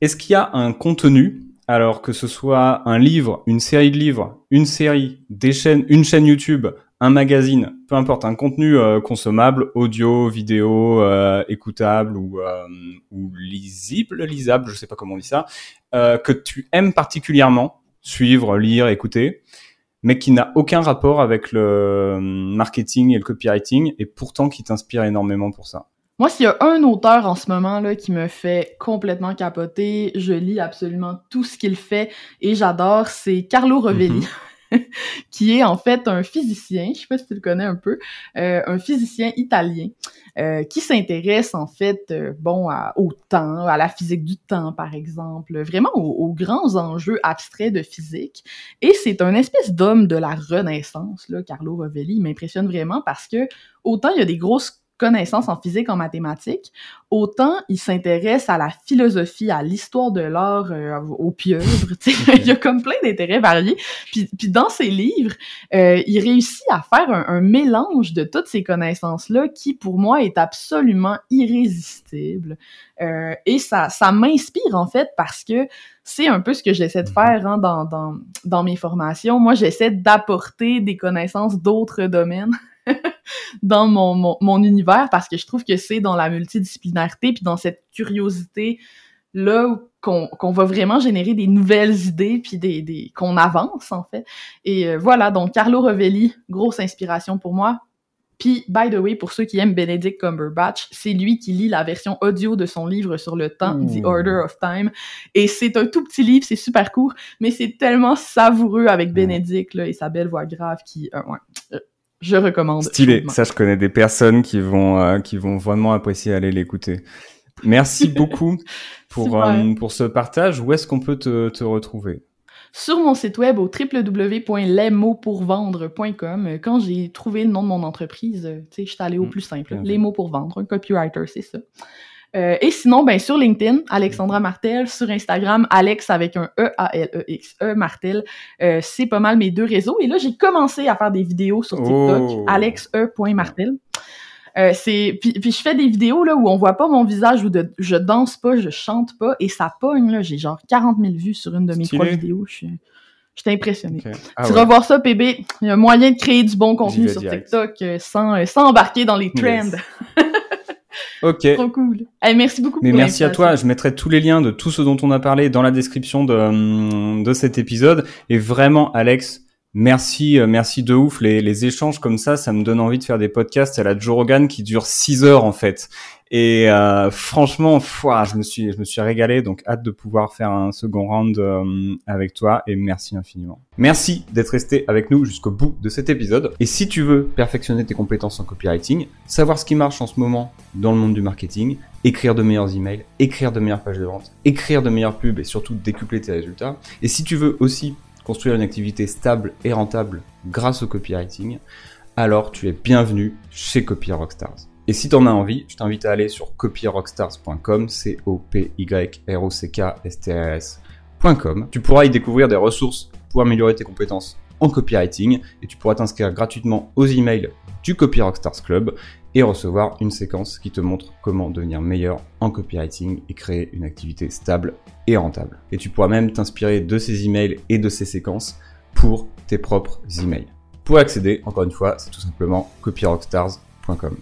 Est-ce qu'il y a un contenu, alors que ce soit un livre, une série de livres, une série, des chaînes, une chaîne YouTube, un magazine, peu importe, un contenu euh, consommable, audio, vidéo, euh, écoutable ou, euh, ou lisible, lisable, je sais pas comment on dit ça, que tu aimes particulièrement suivre, lire, écouter, mais qui n'a aucun rapport avec le marketing et le copywriting, et pourtant qui t'inspire énormément pour ça. Moi, s'il y a un auteur en ce moment là qui me fait complètement capoter, je lis absolument tout ce qu'il fait et j'adore, c'est Carlo Rovelli. Mhm. qui est en fait un physicien, je sais pas si tu le connais un peu, euh, un physicien italien euh, qui s'intéresse en fait, euh, bon, au temps, à la physique du temps par exemple, vraiment aux, grands enjeux abstraits de physique. Et c'est un espèce d'homme de la Renaissance, là, Carlo Rovelli. Il m'impressionne vraiment parce que autant il y a des grosses connaissances en physique, en mathématiques, autant il s'intéresse à la philosophie, à l'histoire de l'art, euh, aux pieuvres. il y a comme plein d'intérêts variés. Puis, puis dans ses livres, euh, il réussit à faire un, mélange de toutes ces connaissances-là qui, pour moi, est absolument irrésistible. Euh, et ça, ça m'inspire en fait parce que c'est un peu ce que j'essaie de mm-hmm. faire hein, dans, dans, dans mes formations. Moi, j'essaie d'apporter des connaissances d'autres domaines dans mon, mon, univers parce que je trouve que c'est dans la multidisciplinarité puis dans cette curiosité là qu'on qu'on va vraiment générer des nouvelles idées puis des, des qu'on avance en fait. Et euh, voilà, donc Carlo Rovelli, grosse inspiration pour moi. Puis, by the way, pour ceux qui aiment Benedict Cumberbatch, c'est lui qui lit la version audio de son livre sur le temps, The Order of Time. Et c'est un tout petit livre, c'est super court, mais c'est tellement savoureux avec Benedict là, et sa belle voix grave qui... Euh, ouais, euh, je recommande. Stylé. Ça, je connais des personnes qui vont, euh, qui vont vraiment apprécier aller l'écouter. Merci beaucoup pour, euh, pour ce partage. Où est-ce qu'on peut te, te retrouver? sur mon site web au www.lesmotspourvendre.com. Quand j'ai trouvé le nom de mon entreprise, tu sais, je suis allée au mm. plus simple. Les mots pour vendre, un copywriter, c'est ça. Euh, et sinon, ben sur LinkedIn, Alexandra Martel, sur Instagram, Alex avec un E A L E X E Martel. Euh, c'est pas mal mes deux réseaux. Et là, j'ai commencé à faire des vidéos sur TikTok, oh. Alex E. Martel. Euh, c'est puis, puis je fais des vidéos là où on voit pas mon visage où de, je danse pas, je chante pas et ça pogne là. J'ai genre 40 000 vues sur une de mes trois vidéos. Je suis J'étais impressionné. Ah tu vas voir ça, PB. Il y a moyen de créer du bon contenu sur TikTok sans, sans embarquer dans les trends. Ok. Trop cool. Allez, merci beaucoup. Mais merci à toi. Je mettrai tous les liens de tout ce dont on a parlé dans la description de, hum, de cet épisode. Et vraiment, Alex, merci, euh, merci de ouf. Les, les échanges comme ça, ça me donne envie de faire des podcasts à la Joe Rogan qui durent 6 heures en fait. Et euh, franchement, je me suis, je me suis régalé. Donc hâte de pouvoir faire un second round euh, avec toi. Et merci infiniment. Merci d'être resté avec nous jusqu'au bout de cet épisode. Et si tu veux perfectionner tes compétences en copywriting, savoir ce qui marche en ce moment dans le monde du marketing, écrire de meilleurs emails, écrire de meilleures pages de vente, écrire de meilleures pubs et surtout décupler tes résultats. Et si tu veux aussi construire une activité stable et rentable grâce au copywriting, alors tu es bienvenu chez Copy Rockstars. Et si tu en as envie, je t'invite à aller sur copyrockstars.com, c o p y r o c k s t r s.com. Tu pourras y découvrir des ressources pour améliorer tes compétences en copywriting et tu pourras t'inscrire gratuitement aux emails du Copy Rockstars Club et recevoir une séquence qui te montre comment devenir meilleur en copywriting et créer une activité stable et rentable. Et tu pourras même t'inspirer de ces emails et de ces séquences pour tes propres emails. Pour accéder, encore une fois, c'est tout simplement copyrockstars.com.